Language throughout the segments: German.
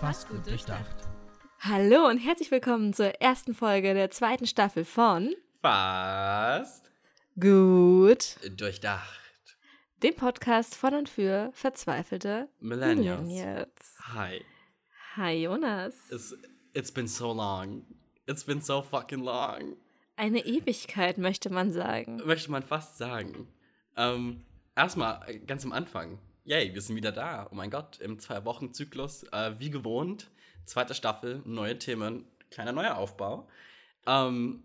Fast gut durchdacht. Hallo und herzlich willkommen zur ersten Folge der zweiten Staffel von Fast Gut, durchdacht. dem Podcast von und für verzweifelte Millennials. Millennials. Hi. Hi Jonas. It's, it's been so long. It's been so fucking long. Eine Ewigkeit möchte man sagen. Möchte man fast sagen. Ähm, erstmal äh, ganz am Anfang. Yay, wir sind wieder da. Oh mein Gott, im Zwei-Wochen-Zyklus. Äh, wie gewohnt. Zweite Staffel, neue Themen, kleiner neuer Aufbau. Ähm,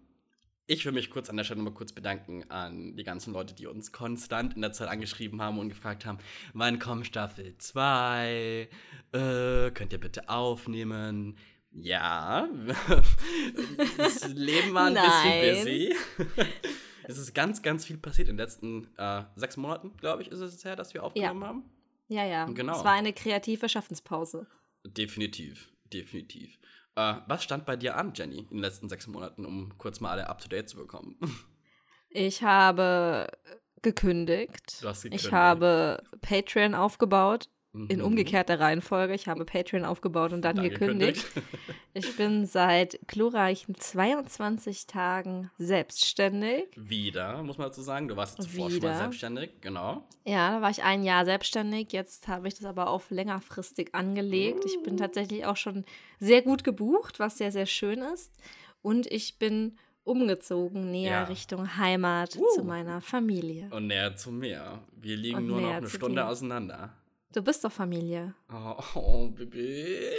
ich will mich kurz an der Stelle mal kurz bedanken an die ganzen Leute, die uns konstant in der Zeit angeschrieben haben und gefragt haben, wann kommt Staffel 2? Äh, könnt ihr bitte aufnehmen? Ja, das Leben war ein bisschen busy. es ist ganz, ganz viel passiert in den letzten äh, sechs Monaten, glaube ich, ist es her, dass wir aufgenommen haben. Ja, ja. Genau. Es war eine kreative Schaffenspause. Definitiv, definitiv. Äh, was stand bei dir an, Jenny, in den letzten sechs Monaten, um kurz mal alle up to date zu bekommen? Ich habe gekündigt. Du hast gekündigt. Ich habe Patreon aufgebaut. In Mhm. umgekehrter Reihenfolge. Ich habe Patreon aufgebaut und dann, Dann gekündigt. Ich bin seit glorreichen 22 Tagen selbstständig. Wieder, muss man dazu sagen. Du warst zuvor schon mal Wieder. selbstständig, genau. Ja, da war ich ein Jahr selbstständig. Jetzt habe ich das aber auf längerfristig angelegt. Ich bin tatsächlich auch schon sehr gut gebucht, was sehr, sehr schön ist. Und ich bin umgezogen näher Ja. Richtung Heimat Uh. zu meiner Familie. Und näher zum Meer. Wir liegen Und nur noch eine zu Stunde dir. auseinander. Du bist doch Familie. Oh, oh Baby.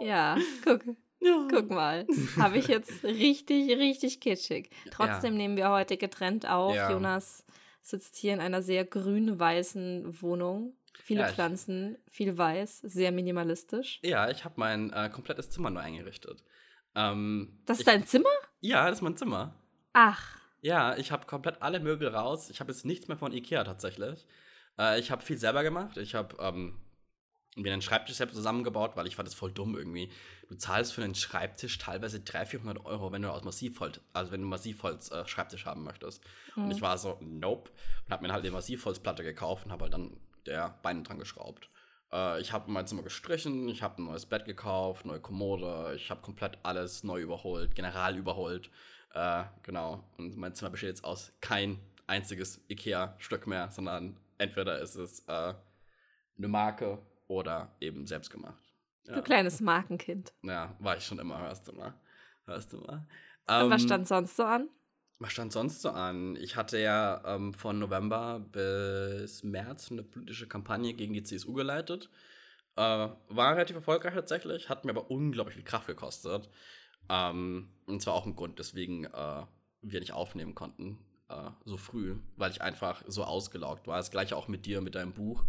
Ja, guck. Ja. Guck mal, habe ich jetzt richtig, richtig kitschig. Trotzdem nehmen wir heute getrennt auf. Ja. Jonas sitzt hier in einer sehr grün-weißen Wohnung. Viele Ja, Pflanzen, viel weiß, sehr minimalistisch. Ja, ich habe mein äh, komplettes Zimmer neu eingerichtet. Ähm, Das ist ich, dein Zimmer? Ja, das ist mein Zimmer. Ach, Ja, ich habe komplett alle Möbel raus. Ich habe jetzt nichts mehr von Ikea tatsächlich. Äh, ich habe viel selber gemacht. Ich habe ähm, mir einen Schreibtisch selbst zusammengebaut, weil ich fand das voll dumm irgendwie. Du zahlst für einen Schreibtisch teilweise 300, 400 Euro, wenn du aus Massivholz, also wenn du Massivholz äh, Schreibtisch haben möchtest. Und ich war so, nope. Und habe mir halt eine Massivholzplatte gekauft und habe halt dann der Beine dran geschraubt. Äh, ich habe mein Zimmer gestrichen, ich habe ein neues Bett gekauft, neue Kommode, ich habe komplett alles neu überholt, general überholt. Äh, genau. Und mein Zimmer besteht jetzt aus kein einziges IKEA-Stück mehr, sondern entweder ist es äh, eine Marke oder eben selbst gemacht. du kleines Markenkind. Ja, war ich schon immer, hörst du mal. Hörst du mal. Und was Ähm, stand sonst so an? was stand sonst so an? Ich hatte ja ähm, von November bis März eine politische Kampagne gegen die CSU geleitet. Äh, war relativ erfolgreich tatsächlich, hat mir aber unglaublich viel Kraft gekostet. Ähm, und zwar auch ein Grund, weswegen äh, wir nicht aufnehmen konnten äh, so früh, weil ich einfach so ausgelaugt war. Das gleiche auch mit dir, mit deinem Buch.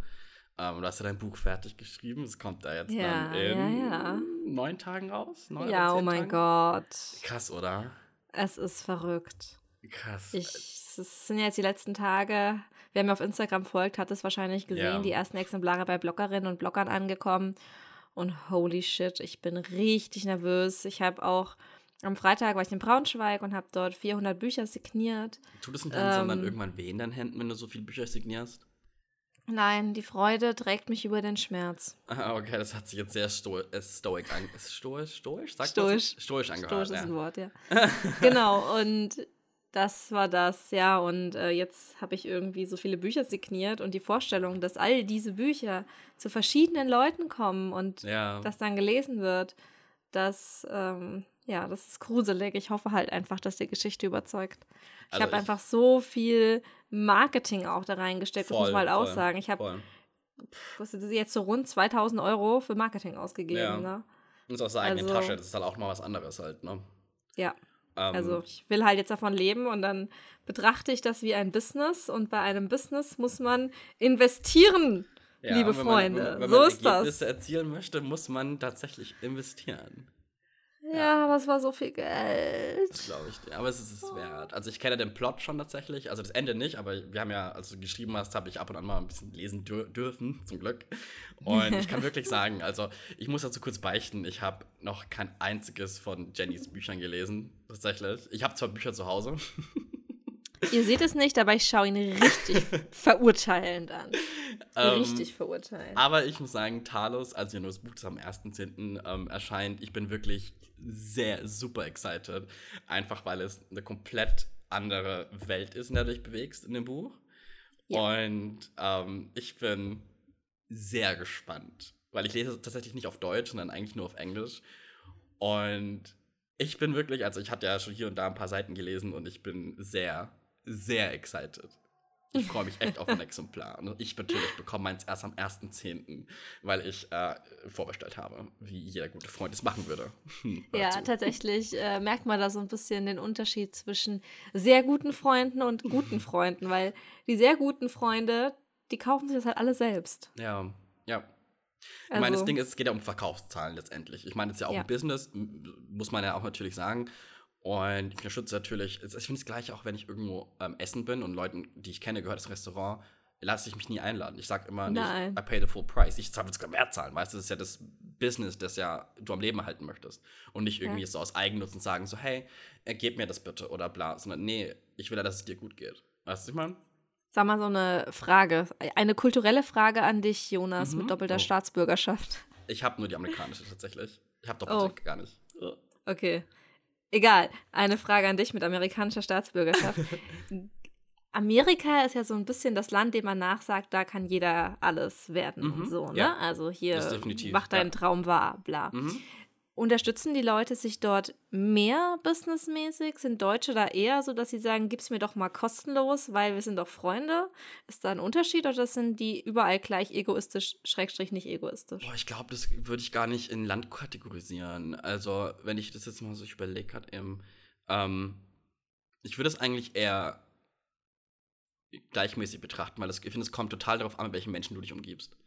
Ähm, du hast ja dein Buch fertig geschrieben. Es kommt da jetzt Ja, dann in ja, ja. neun Tagen raus. Neun Ja, oh mein Tagen? Gott. Krass, oder? Es ist verrückt. Krass. Ich, es sind jetzt die letzten Tage, wer mir auf Instagram folgt, hat es wahrscheinlich gesehen, Ja. die ersten Exemplare bei Bloggerinnen und Bloggern angekommen. Und holy shit, ich bin richtig nervös. Ich habe auch am Freitag war ich in Braunschweig und habe dort 400 Bücher signiert. Tut es nicht langsam dann Ähm, irgendwann weh in deinen Händen, wenn du so viele Bücher signierst? Nein, die Freude trägt mich über den Schmerz. Ah, okay, das hat sich jetzt sehr sto äh, stoic an. Stoisch? Stoisch? Sagt Stoisch. So? Stoisch angehört. Stoisch ist ein ja. Wort, ja. genau, und das war das, ja. Und äh, jetzt habe ich irgendwie so viele Bücher signiert und die Vorstellung, dass all diese Bücher zu verschiedenen Leuten kommen und Ja. das dann gelesen wird, das, ähm, ja, das ist gruselig. Ich hoffe halt einfach, dass die Geschichte überzeugt. Ich Also habe einfach so viel Marketing auch da reingesteckt, das muss Voll, man halt auch voll, sagen. Ich habe Voll. was ist das jetzt so rund 2000 Euro für Marketing ausgegeben, Ja. ne? Und ist aus der eigenen Also- Tasche, das ist halt auch mal was anderes halt, ne? Ja. Ähm, Also ich will halt jetzt davon leben und dann betrachte ich das wie ein Business und bei einem Business muss man investieren, ja, liebe wenn Freunde. wenn man, wenn so man ist das. Ergebnisse erzielen möchte, muss man tatsächlich investieren. Ja, aber es war so viel Geld. Das glaube ich dir. Aber es ist es wert. Also ich kenne den Plot schon tatsächlich. Also das Ende nicht, aber wir haben ja, als du geschrieben hast, habe ich ab und an mal ein bisschen lesen dür dürfen, zum Glück. Und ich kann wirklich sagen, also ich muss dazu kurz beichten, ich habe noch kein einziges von Jennys Büchern gelesen, tatsächlich. Ich habe zwar Bücher zu Hause. Ihr seht es nicht, aber ich schaue ihn richtig verurteilend an. Ähm, richtig verurteilend. Aber ich muss sagen, Talos, als ja nur das Buch das am 1.10. Ähm, erscheint, ich bin wirklich sehr super excited. Einfach weil es eine komplett andere Welt ist, in der du dich bewegst in dem Buch. Ja. Und ähm, ich bin sehr gespannt, weil ich lese es tatsächlich nicht auf Deutsch, sondern eigentlich nur auf Englisch. Und ich bin wirklich, also ich hatte ja schon hier und da ein paar Seiten gelesen und ich bin sehr, sehr excited. Ich freue mich echt auf ein Exemplar. Und ich natürlich bekomme meins erst am 1.10., weil ich äh, vorbestellt habe, wie jeder gute Freund es machen würde. Hm, Ja, zu. tatsächlich äh, merkt man da so ein bisschen den Unterschied zwischen sehr guten Freunden und guten Freunden, weil die sehr guten Freunde, die kaufen sich das halt alle selbst. Ja, ja. Ich meine, das Also- Ding ist, es geht ja um Verkaufszahlen letztendlich. Ich meine, es ist ja auch Ja. ein Business, muss man ja auch natürlich sagen. Und ich unterstütze natürlich, ich finde es gleich auch, wenn ich irgendwo ähm, essen bin und Leuten, die ich kenne, gehört das Restaurant, lasse ich mich nie einladen. Ich sage immer nicht, Nein. I pay the full price. Ich zahle sogar mehr zahlen, weißt du, das ist ja das Business, das ja du am Leben halten möchtest. Und nicht irgendwie Ja. so aus Eigennutzen sagen, so, hey, äh, gib mir das bitte oder bla, sondern nee, ich will ja, dass es dir gut geht. Weißt du, was ich meine? Sag mal so eine Frage, eine kulturelle Frage an dich, Jonas, Mhm. mit doppelter Oh. Staatsbürgerschaft. Ich habe nur die amerikanische tatsächlich. Ich habe doppelte Oh. gar nicht. Okay. Egal. Eine Frage an dich mit amerikanischer Staatsbürgerschaft. Amerika ist ja so ein bisschen das Land, dem man nachsagt, da kann jeder alles werden Mhm, und so, ne? ja. Also hier mach deinen ja. Traum wahr, bla. Mhm. Unterstützen die Leute sich dort mehr businessmäßig? Sind Deutsche da eher so, dass sie sagen, gib's mir doch mal kostenlos, weil wir sind doch Freunde? Ist da ein Unterschied oder sind die überall gleich egoistisch, schrägstrich nicht egoistisch? Boah, ich glaube, das würde ich gar nicht in Land kategorisieren. Also, wenn ich das jetzt mal so überlege, eben, ähm, ich würde es eigentlich eher gleichmäßig betrachten, weil das, ich finde, es kommt total darauf an, mit welchen Menschen du dich umgibst.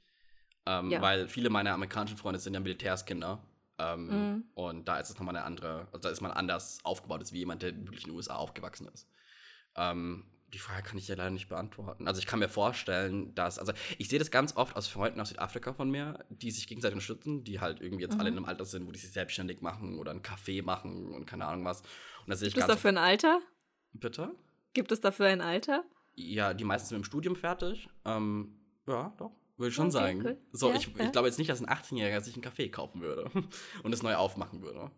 Ähm, Ja. Weil viele meiner amerikanischen Freunde sind ja Militärskinder. Ähm, Mhm. Und da ist es nochmal eine andere, also da ist man anders aufgebaut, als wie jemand, der wirklich in den USA aufgewachsen ist. Ähm, die Frage kann ich dir leider nicht beantworten. Also ich kann mir vorstellen, dass, also ich sehe das ganz oft aus Freunden aus Südafrika von mir, die sich gegenseitig unterstützen, die halt irgendwie jetzt alle in Mhm. einem Alter sind, wo die sich selbstständig machen oder einen Kaffee machen und keine Ahnung was. Und da sehe ich Gibt es dafür ein Alter? Bitte? Gibt es dafür ein Alter? Ja, die meisten sind mit dem Studium fertig. Ähm, ja, doch. Würde ich schon Okay, sagen. cool. So, Ja, ich, ja. ich glaube jetzt nicht, dass ein 18-Jähriger sich einen Kaffee kaufen würde und es neu aufmachen würde.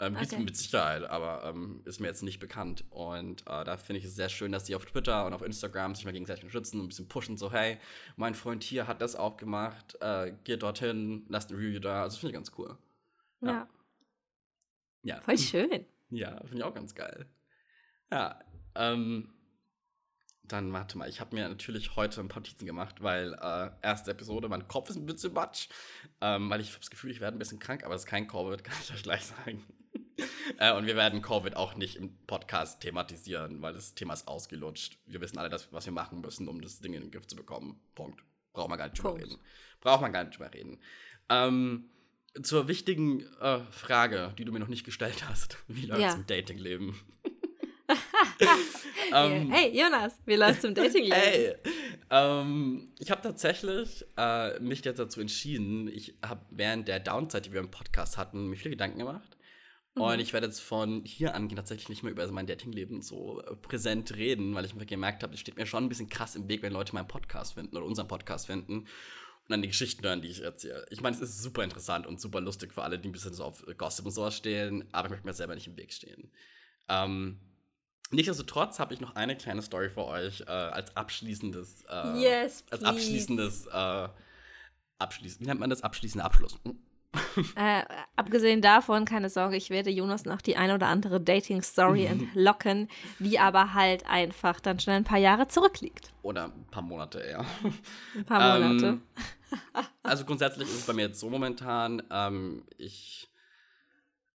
Ähm, Okay. mit Sicherheit, aber ähm, ist mir jetzt nicht bekannt. Und äh, da finde ich es sehr schön, dass die auf Twitter und auf Instagram sich mal gegenseitig unterstützen und ein bisschen pushen, so, hey, mein Freund hier hat das auch gemacht, äh, geht dorthin, lasst ein Review da. Also das finde ich ganz cool. Ja. Ja. Ja. Voll schön. Ja, finde ich auch ganz geil. Ja, ähm, dann warte mal, ich habe mir natürlich heute ein paar Notizen gemacht, weil äh, erste Episode, mein Kopf ist ein bisschen matsch, ähm, weil ich habe das Gefühl, ich werde ein bisschen krank, aber es ist kein Covid, kann ich euch gleich sagen. äh, und wir werden Covid auch nicht im Podcast thematisieren, weil das Thema ist ausgelutscht. Wir wissen alle, dass, was wir machen müssen, um das Ding in den Griff zu bekommen. Punkt. Braucht man gar nicht drüber reden. Braucht man gar nicht drüber reden. Ähm, zur wichtigen äh, Frage, die du mir noch nicht gestellt hast. Wie läuft es Ja. im Datingleben? Yeah. hey, Jonas, wie läuft's im Datingleben? Ey, ähm, ich habe tatsächlich äh, mich jetzt dazu entschieden, ich habe während der Downside, die wir im Podcast hatten, mir viele Gedanken gemacht. Mhm. Und ich werde jetzt von hier an tatsächlich nicht mehr über mein Datingleben so äh, präsent reden, weil ich mir gemerkt habe, es steht mir schon ein bisschen krass im Weg, wenn Leute meinen Podcast finden oder unseren Podcast finden und dann die Geschichten hören, die ich erzähle. Ich meine, es ist super interessant und super lustig für alle, die ein bisschen so auf Gossip und sowas stehen, aber ich möchte mir selber nicht im Weg stehen. Ähm, nichtsdestotrotz habe ich noch eine kleine Story für euch äh, als abschließendes, äh, Yes, als abschließendes, äh, abschließend, wie nennt man das? Abschließender Abschluss. Hm. Äh, abgesehen davon, keine Sorge, ich werde Jonas noch die eine oder andere Dating-Story entlocken, die aber halt einfach dann schon ein paar Jahre zurückliegt. Oder ein paar Monate eher. Ein paar Monate. Ähm, also grundsätzlich ist es bei mir jetzt so momentan, ähm, ich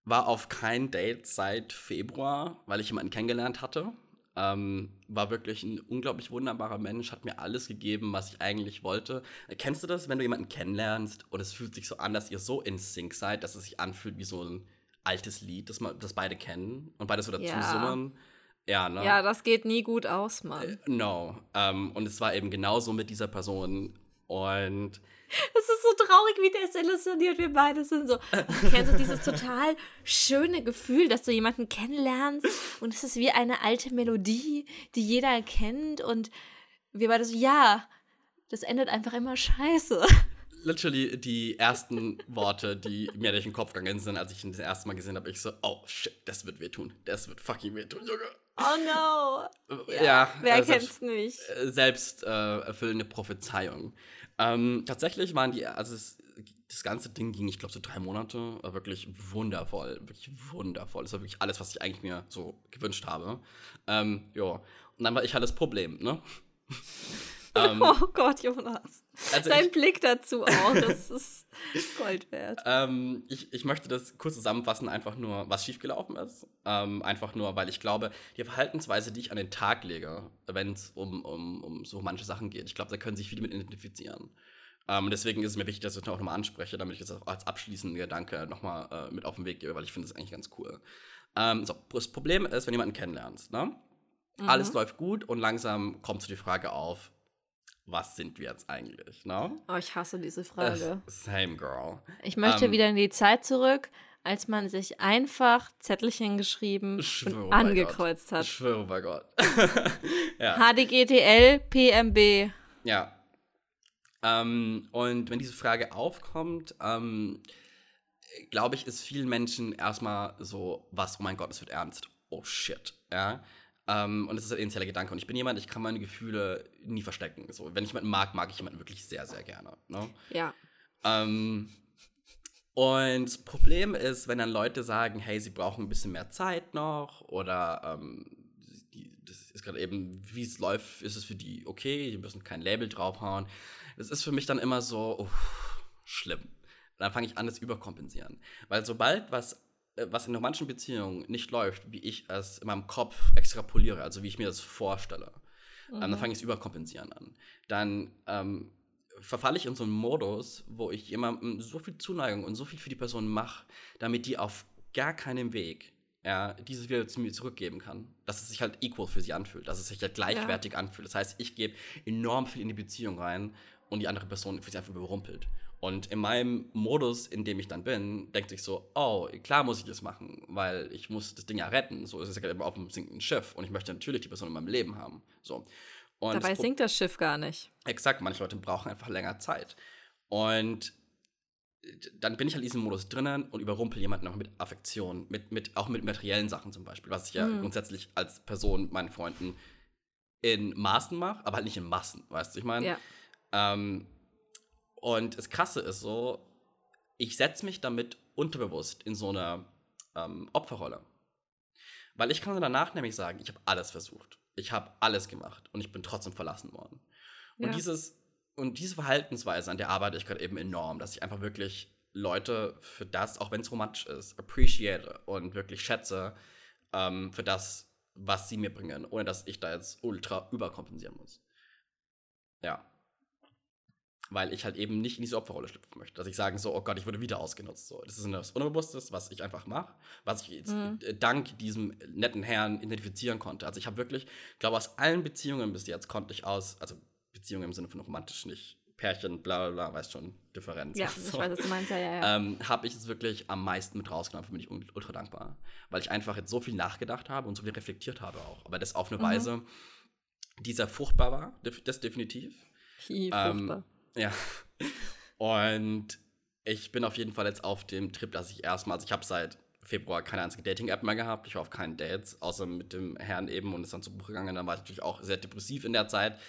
war auf kein Date seit Februar, weil ich jemanden kennengelernt hatte. Ähm, war wirklich ein unglaublich wunderbarer Mensch, hat mir alles gegeben, was ich eigentlich wollte. Äh, Kennst du das, wenn du jemanden kennenlernst und es fühlt sich so an, dass ihr so in Sync seid, dass es sich anfühlt wie so ein altes Lied, das, man, das beide kennen und beide so dazu Ja. summen? Ja, ne? Ja, das geht nie gut aus, Mann. No. Ähm, und es war eben genauso mit dieser Person. Und das ist so traurig, wie desillusioniert wir beide sind. So, kennst du dieses total schöne Gefühl, dass du jemanden kennenlernst und es ist wie eine alte Melodie, die jeder kennt und wir beide so, ja, das endet einfach immer scheiße. Literally die ersten Worte, die mir durch den Kopf gegangen sind, als ich ihn das erste Mal gesehen habe, ich so, oh shit, das wird wehtun. Das wird fucking wehtun, Junge. Oh no. Ja, ja wer äh, kennt's nicht? Selbst äh, erfüllende Prophezeiung. Ähm, tatsächlich waren die, also es, das ganze Ding ging, ich glaube, so drei Monate. War wirklich wundervoll. Wirklich wundervoll. Das war wirklich alles, was ich eigentlich mir so gewünscht habe. Ähm, ja. Und dann war ich halt das Problem, ne? Ähm, oh Gott, Jonas. Also Dein ich, Blick dazu auch, das ist Gold wert. Ähm, ich, ich möchte das kurz zusammenfassen, einfach nur, was schiefgelaufen ist. Ähm, einfach nur, weil ich glaube, die Verhaltensweise, die ich an den Tag lege, wenn es um, um, um so manche Sachen geht, ich glaube, da können sich viele mit identifizieren. Ähm, deswegen ist es mir wichtig, dass ich das auch nochmal anspreche, damit ich das auch als abschließenden Gedanke nochmal äh, mit auf den Weg gebe, weil ich finde das eigentlich ganz cool. Ähm, so, das Problem ist, wenn jemanden kennenlernst, ne? Mhm. Alles läuft gut und langsam kommt so die Frage auf, was sind wir jetzt eigentlich, ne? Oh, ich hasse diese Frage. Uh, same girl. Ich möchte ähm, wieder in die Zeit zurück, als man sich einfach Zettelchen geschrieben und angekreuzt Gott. hat. Ich schwöre bei Gott. ja. HDGTL, PMB. Ja. Ähm, und wenn diese Frage aufkommt, ähm, glaube ich, ist vielen Menschen erstmal so, was, oh mein Gott, es wird ernst. Oh shit. Ja. Ähm, und das ist ein initialer Gedanke. Und ich bin jemand, ich kann meine Gefühle nie verstecken. So, wenn ich jemanden mag, mag ich jemanden wirklich sehr, sehr gerne. Ne? Ja. Ähm, und das Problem ist, wenn dann Leute sagen, hey, sie brauchen ein bisschen mehr Zeit noch oder ähm, die, das ist gerade eben, wie es läuft, ist es für die okay, die müssen kein Label draufhauen. Das ist für mich dann immer so, uff, schlimm. Dann fange ich an, das überkompensieren. Weil sobald was was in romantischen Beziehungen nicht läuft, wie ich es in meinem Kopf extrapoliere, also wie ich mir das vorstelle, mhm. ähm, dann mhm. fange ich es überkompensieren an. Dann ähm, verfalle ich in so einen Modus, wo ich jemandem so viel Zuneigung und so viel für die Person mache, damit die auf gar keinem Weg ja, dieses wieder zu mir zurückgeben kann. Dass es sich halt equal für sie anfühlt, dass es sich halt gleichwertig ja. anfühlt. Das heißt, ich gebe enorm viel in die Beziehung rein und die andere Person fühlt sich einfach überrumpelt. Und in meinem Modus, in dem ich dann bin, denkt sich so, oh, klar muss ich das machen, weil ich muss das Ding ja retten. So ist es ja gerade auf einem sinkenden Schiff und ich möchte natürlich die Person in meinem Leben haben. So. Und Dabei das sinkt das Schiff gar nicht. Exakt, manche Leute brauchen einfach länger Zeit. Und dann bin ich halt in diesem Modus drinnen und überrumpel jemanden auch mit Affektion, mit, mit, auch mit materiellen Sachen zum Beispiel, was ich ja mhm. grundsätzlich als Person meinen Freunden in Maßen mache, aber halt nicht in Massen, weißt du, ich meine? Ja. Ähm, und das Krasse ist so, ich setze mich damit unterbewusst in so eine ähm, Opferrolle. Weil ich kann danach nämlich sagen, ich habe alles versucht. Ich habe alles gemacht und ich bin trotzdem verlassen worden. Und, ja. dieses, und diese Verhaltensweise, an der arbeite ich gerade eben enorm, dass ich einfach wirklich Leute für das, auch wenn es romantisch ist, appreciate und wirklich schätze ähm, für das, was sie mir bringen, ohne dass ich da jetzt ultra überkompensieren muss. Ja weil ich halt eben nicht in diese Opferrolle schlüpfen möchte. Dass ich sagen so, oh Gott, ich wurde wieder ausgenutzt. So, das ist etwas Unbewusstes, was ich einfach mache, was ich jetzt mhm. dank diesem netten Herrn identifizieren konnte. Also ich habe wirklich, glaube aus allen Beziehungen bis jetzt konnte ich aus, also Beziehungen im Sinne von romantisch nicht, Pärchen, bla bla bla, weißt schon, Differenz. Ja, so. ich weiß, was du meinst, ja, ja. ja. Ähm, habe ich es wirklich am meisten mit rausgenommen, bin ich ultra dankbar. Weil ich einfach jetzt so viel nachgedacht habe und so viel reflektiert habe auch. Aber das auf eine mhm. Weise, die sehr fruchtbar war, das definitiv. Wie fruchtbar. Ja. Und ich bin auf jeden Fall jetzt auf dem Trip, dass ich erstmal, also ich habe seit Februar keine einzige Dating-App mehr gehabt. Ich war auf keinen Dates, außer mit dem Herrn eben und ist dann zu Buch gegangen. Dann war ich natürlich auch sehr depressiv in der Zeit.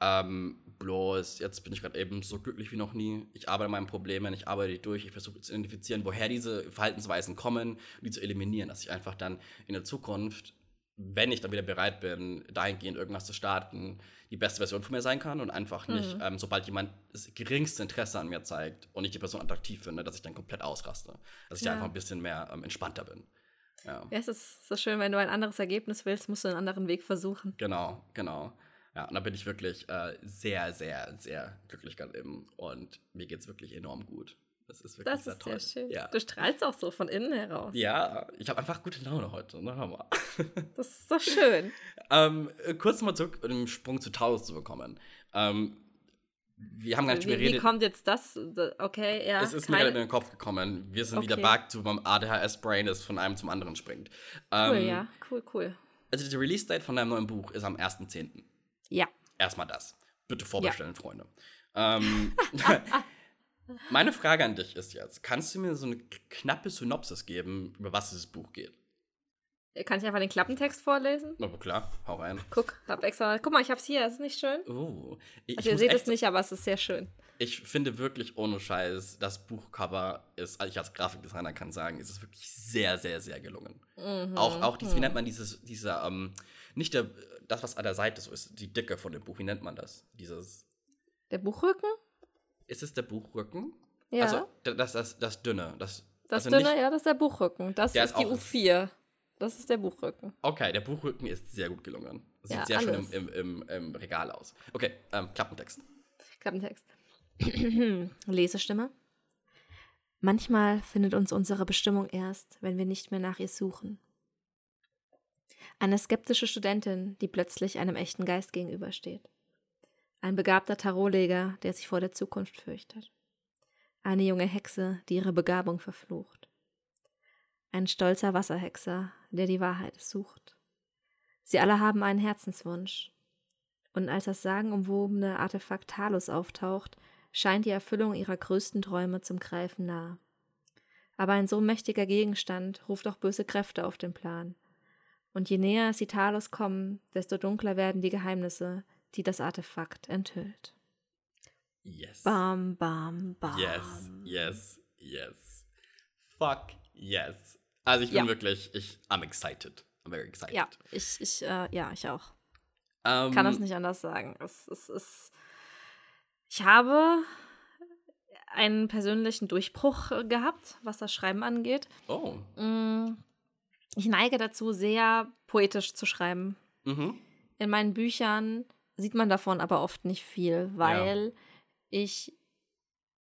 Ähm, bloß, jetzt bin ich gerade eben so glücklich wie noch nie. Ich arbeite an meinen Problemen, ich arbeite durch, ich versuche zu identifizieren, woher diese Verhaltensweisen kommen und die zu eliminieren, dass ich einfach dann in der Zukunft wenn ich dann wieder bereit bin, dahingehend irgendwas zu starten, die beste Version von mir sein kann und einfach nicht, mhm. ähm, sobald jemand das geringste Interesse an mir zeigt und ich die Person attraktiv finde, dass ich dann komplett ausraste. Dass ich ja. einfach ein bisschen mehr ähm, entspannter bin. Ja. ja, es ist so schön, wenn du ein anderes Ergebnis willst, musst du einen anderen Weg versuchen. Genau, genau. Ja, und da bin ich wirklich äh, sehr, sehr, sehr glücklich gerade eben. Und mir geht es wirklich enorm gut. Das ist wirklich das sehr ist toll. Sehr schön. Ja. Du strahlst auch so von innen heraus. Ja, ich habe einfach gute Laune heute. Ne? Hammer. Das ist so schön. ähm, kurz mal zurück, um den Sprung zu Taurus zu bekommen. Ähm, wir haben gar nicht wie, geredet. Wie kommt jetzt das? Okay, ja. Es ist mir gerade in den Kopf gekommen. Wir sind Okay. wieder back to beim ADHS-Brain, das von einem zum anderen springt. Cool, Ähm, ja. Cool, cool. Also, die Release-Date von deinem neuen Buch ist am 1.10. Ja. Erstmal das. Bitte vorbestellen, Freunde. Ähm, meine Frage an dich ist jetzt: Kannst du mir so eine knappe Synopsis geben, über was dieses Buch geht? Kann ich einfach den Klappentext vorlesen? Na klar, hau rein. Guck, hab extra. Guck mal, ich hab's hier. Ist nicht schön? Oh, ich, Also ihr seht es nicht, aber es ist sehr schön. Ich finde wirklich ohne Scheiß, das Buchcover ist, also ich als Grafikdesigner kann sagen, ist es wirklich sehr, sehr, sehr gelungen. Mhm. Auch, auch dieses, wie nennt man dieses, dieser, ähm, nicht der, das, was an der Seite so ist, die Dicke von dem Buch, wie nennt man das? Dieses, Der Buchrücken? Ist es der Buchrücken? Ja. Also, das, das, das Dünne. Das, das also dünne, nicht- ja, das ist der Buchrücken. Das Der ist ist die auch- U4. Das ist der Buchrücken. Okay, der Buchrücken ist sehr gut gelungen. Sieht Ja, sehr schön alles. im, im, im, im Regal aus. Okay, ähm, Klappentext. Klappentext. Lesestimme. Manchmal findet uns unsere Bestimmung erst, wenn wir nicht mehr nach ihr suchen. Eine skeptische Studentin, die plötzlich einem echten Geist gegenübersteht. Ein begabter Tarotleger, der sich vor der Zukunft fürchtet. Eine junge Hexe, die ihre Begabung verflucht. Ein stolzer Wasserhexer, der die Wahrheit sucht. Sie alle haben einen Herzenswunsch. Und als das sagenumwobene Artefakt Talos auftaucht, scheint die Erfüllung ihrer größten Träume zum Greifen nah. Aber ein so mächtiger Gegenstand ruft auch böse Kräfte auf den Plan. Und je näher sie Talos kommen, desto dunkler werden die Geheimnisse, die das Artefakt enthüllt. Yes. Bam, bam, bam. Yes, yes, yes. Fuck, yes. Also ich bin Ja. wirklich, ich, I'm excited. I'm very excited. Ja, ich, ich, äh, ja, ich auch. Ähm, Kann das nicht anders sagen. Es, es ist. Ich habe einen persönlichen Durchbruch äh, gehabt, was das Schreiben angeht. Oh. Mm, Ich neige dazu, sehr poetisch zu schreiben. Mhm. In meinen Büchern sieht man davon aber oft nicht viel, weil ich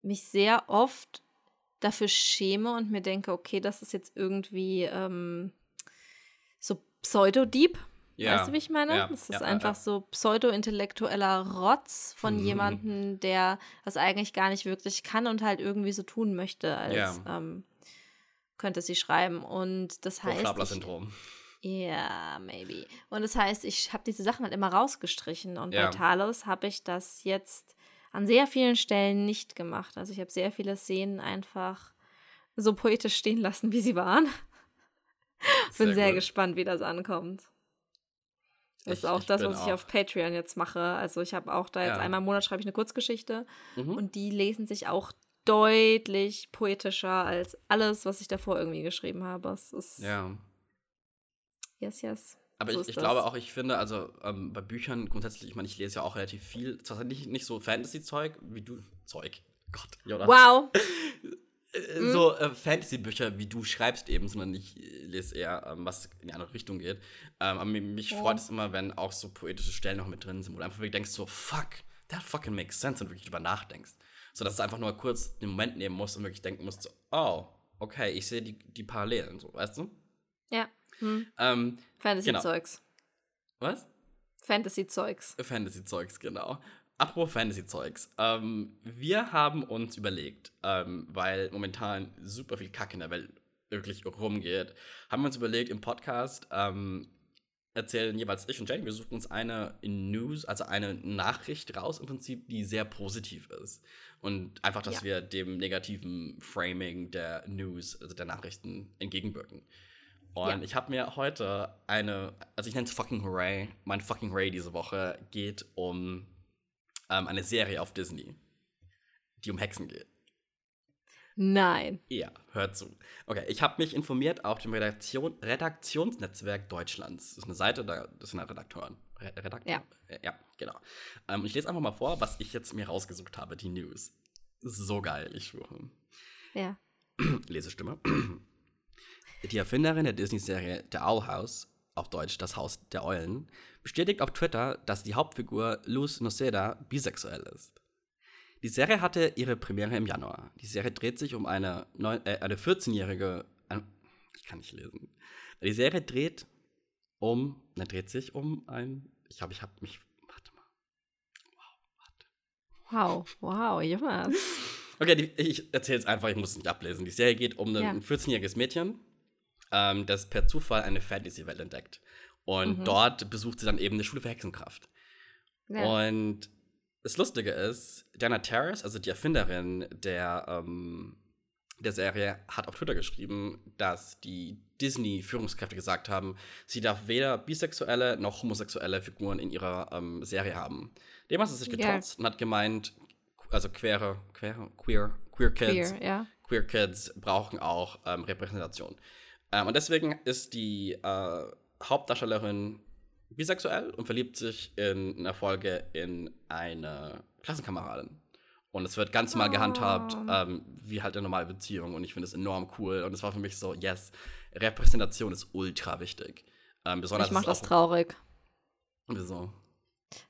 mich sehr oft dafür schäme und mir denke, okay, das ist jetzt irgendwie ähm, so Pseudo-Deep. Ja. Weißt du, wie ich meine? Ja, Das ist ja, ja, einfach ja. so pseudo-intellektueller Rotz von Mhm. jemandem, der das eigentlich gar nicht wirklich kann und halt irgendwie so tun möchte, als Ja. ähm, könnte sie schreiben. Und das heißt. Hochstapler-Syndrom. Ja, maybe. Und das heißt, ich habe diese Sachen halt immer rausgestrichen. Und Ja. bei Talos habe ich das jetzt an sehr vielen Stellen nicht gemacht. Also ich habe sehr viele Szenen einfach so poetisch stehen lassen, wie sie waren. Bin sehr gut. gespannt, wie das ankommt. Das Ich- ist auch das, was ich auch. auf Patreon jetzt mache. Also ich habe auch da jetzt Ja. einmal im Monat schreibe ich eine Kurzgeschichte Mhm. und die lesen sich auch deutlich poetischer als alles, was ich davor irgendwie geschrieben habe. Es ist ja. Yes, yes. Aber So ich, ich glaube auch, ich finde, also ähm, bei Büchern grundsätzlich, ich meine, ich lese ja auch relativ viel, zwar nicht, nicht so Fantasy-Zeug wie du. Zeug. Gott, Jonas. Wow. Äh. So äh, Fantasy-Bücher, wie du schreibst eben, sondern ich lese eher, ähm, was in die andere Richtung geht. Ähm, aber mi- mich Ja. freut es immer, wenn auch so poetische Stellen noch mit drin sind, wo du einfach wirklich denkst, so, fuck, that fucking makes sense und wirklich drüber nachdenkst. So dass du einfach nur kurz den Moment nehmen musst und wirklich denken musst, so, oh, okay, ich sehe die, die Parallelen, so, weißt du? Ja. Hm. Ähm, Fantasy-Zeugs. was? Fantasy-Zeugs. Fantasy-Zeugs, genau. Apropos Fantasy-Zeugs. Ähm, wir haben uns überlegt, ähm, weil momentan super viel Kack in der Welt wirklich rumgeht, haben wir uns überlegt, im Podcast ähm, erzählen jeweils ich und Jenny, wir suchen uns eine News, also eine Nachricht raus im Prinzip, die sehr positiv ist. Und einfach, dass Ja. wir dem negativen Framing der News, also der Nachrichten entgegenwirken. Und Ja. ich habe mir heute eine, also ich nenne es fucking Hooray. Mein fucking Hooray diese Woche geht um ähm, eine Serie auf Disney, die um Hexen geht. Nein. Ja, hört zu. Okay, ich habe mich informiert auf dem Redaktion, Redaktionsnetzwerk Deutschlands. Das ist eine Seite, da, das sind halt Redakteuren. Re Redakteur? Ja. Ja, genau. Ähm, ich lese einfach mal vor, was ich jetzt mir rausgesucht habe, die News. So geil, ich schwöre. Ja. Lesestimme. Die Erfinderin der Disney-Serie The Owl House, auf Deutsch das Haus der Eulen, bestätigt auf Twitter, dass die Hauptfigur Luz Noceda bisexuell ist. Die Serie hatte ihre Premiere im Januar. Die Serie dreht sich um eine, äh, eine 14-jährige. ein- Ich kann nicht lesen. Die Serie dreht um. Ne, dreht sich um ein. Ich glaube, ich habe mich. Warte mal. Wow, warte. Wow, wow, Jonas. Okay, die, ich erzähle jetzt einfach, ich muss es nicht ablesen. Die Serie geht um ein Ja. 14-jähriges Mädchen, ähm, das per Zufall eine Fantasy-Welt entdeckt. Und Mhm. dort besucht sie dann eben eine Schule für Hexenkraft. Ja. Und das Lustige ist, Dana Terrace, also die Erfinderin der, ähm, der Serie, hat auf Twitter geschrieben, dass die Disney-Führungskräfte gesagt haben, sie darf weder bisexuelle noch homosexuelle Figuren in ihrer ähm, Serie haben. Dem hat sie sich getrotzt und hat gemeint, also queere, queere, queer, queer Kids, Queer, ja. Queer Kids brauchen auch ähm, Repräsentation. Ähm, und deswegen ist die äh, Hauptdarstellerin bisexuell und verliebt sich in einer Folge in eine Klassenkameradin. Und es wird ganz mal gehandhabt, Oh. ähm, wie halt eine normale Beziehung. Und ich finde es enorm cool. Und es war für mich so, yes, Repräsentation ist ultra wichtig. Ähm, besonders Ich mach ist das traurig. Wieso?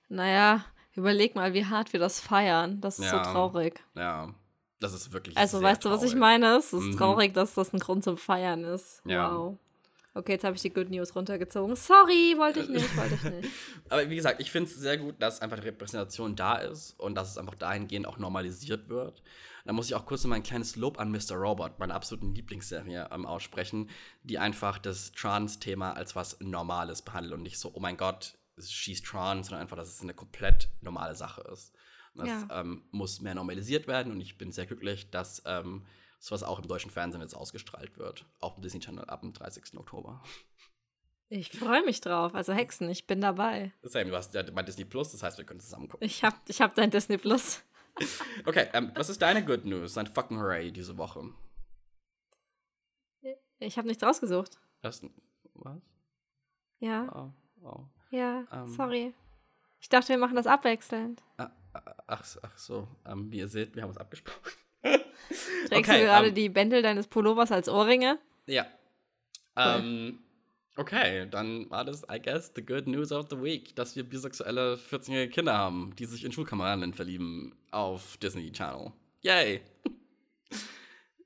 Naja, überleg mal, wie hart wir das feiern. Das ist Ja. so traurig. Ja, das ist wirklich. Also, weißt du, was ich traurig. meine? Es ist Mhm. traurig, dass das ein Grund zum Feiern ist. Ja. Wow. Okay, jetzt habe ich die Good News runtergezogen. Sorry, wollte ich nicht, wollte ich nicht. Aber wie gesagt, ich finde es sehr gut, dass einfach die Repräsentation da ist und dass es einfach dahingehend auch normalisiert wird. Da muss ich auch kurz noch mal ein kleines Lob an Mr. Robot, meiner absoluten Lieblingsserie, ähm, aussprechen, die einfach das Trans-Thema als was Normales behandelt und nicht so, oh mein Gott, she's trans, sondern einfach, dass es eine komplett normale Sache ist. Das Ja. ähm, muss mehr normalisiert werden und ich bin sehr glücklich, dass ähm, sowas auch im deutschen Fernsehen jetzt ausgestrahlt wird. Auch im Disney Channel ab dem 30. Oktober. Ich freue mich drauf. Also Hexen, ich bin dabei. Sam, du hast ja bei Disney Plus, das heißt, wir können zusammen gucken. Ich hab, ich hab dein Disney Plus. Okay, ähm, was ist deine Good News, dein fucking Hooray diese Woche? Ich habe nichts rausgesucht. Das, was? Ja, Oh, oh. ja, Ähm. sorry. Ich dachte, wir machen das abwechselnd. Ah, ach, ach so, ähm, wie ihr seht, wir haben uns abgesprochen. Trägst Okay, du gerade ähm, die Bändel deines Pullovers als Ohrringe? Ja. Ähm, okay, dann war das, I guess, the good news of the week, dass wir bisexuelle 14-jährige Kinder haben, die sich in Schulkameradinnen verlieben auf Disney Channel. Yay!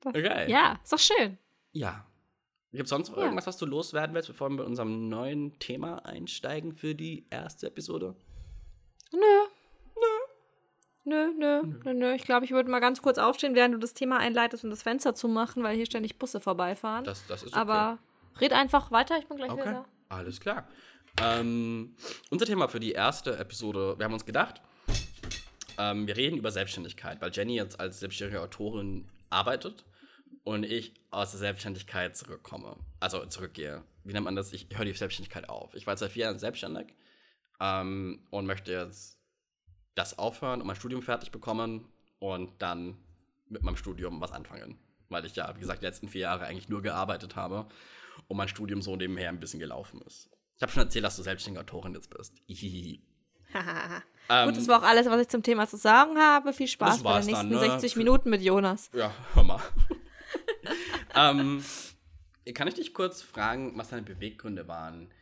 Okay. Ja, ist doch schön. Ja. Gibt es sonst noch Ja. irgendwas, was du loswerden willst, bevor wir mit unserem neuen Thema einsteigen für die erste Episode? Nö. Nö, nö, nö, nö. Ich glaube, ich würde mal ganz kurz aufstehen, während du das Thema einleitest und das Fenster zumachen, weil hier ständig Busse vorbeifahren. Das, das ist okay. Aber red einfach weiter, ich bin gleich wieder Okay, da. alles klar. Ähm, unser Thema für die erste Episode, wir haben uns gedacht, ähm, wir reden über Selbstständigkeit, weil Jenny jetzt als selbstständige Autorin arbeitet und ich aus der Selbstständigkeit zurückkomme. Also zurückgehe. Wie nennt man das? Ich höre die Selbstständigkeit auf. Ich war jetzt seit vier Jahren selbstständig ähm, und möchte jetzt das aufhören und mein Studium fertig bekommen und dann mit meinem Studium was anfangen. Weil ich ja, wie gesagt, die letzten vier Jahre eigentlich nur gearbeitet habe und mein Studium so nebenher ein bisschen gelaufen ist. Ich habe schon erzählt, dass du selbstständige Autorin jetzt bist. Hihihi. Ähm, Gut, das war auch alles, was ich zum Thema zu sagen habe. Viel Spaß bei den nächsten dann, ne? 60 Für- Minuten mit Jonas. Ja, hör mal. ähm, kann ich dich kurz fragen, was deine Beweggründe waren,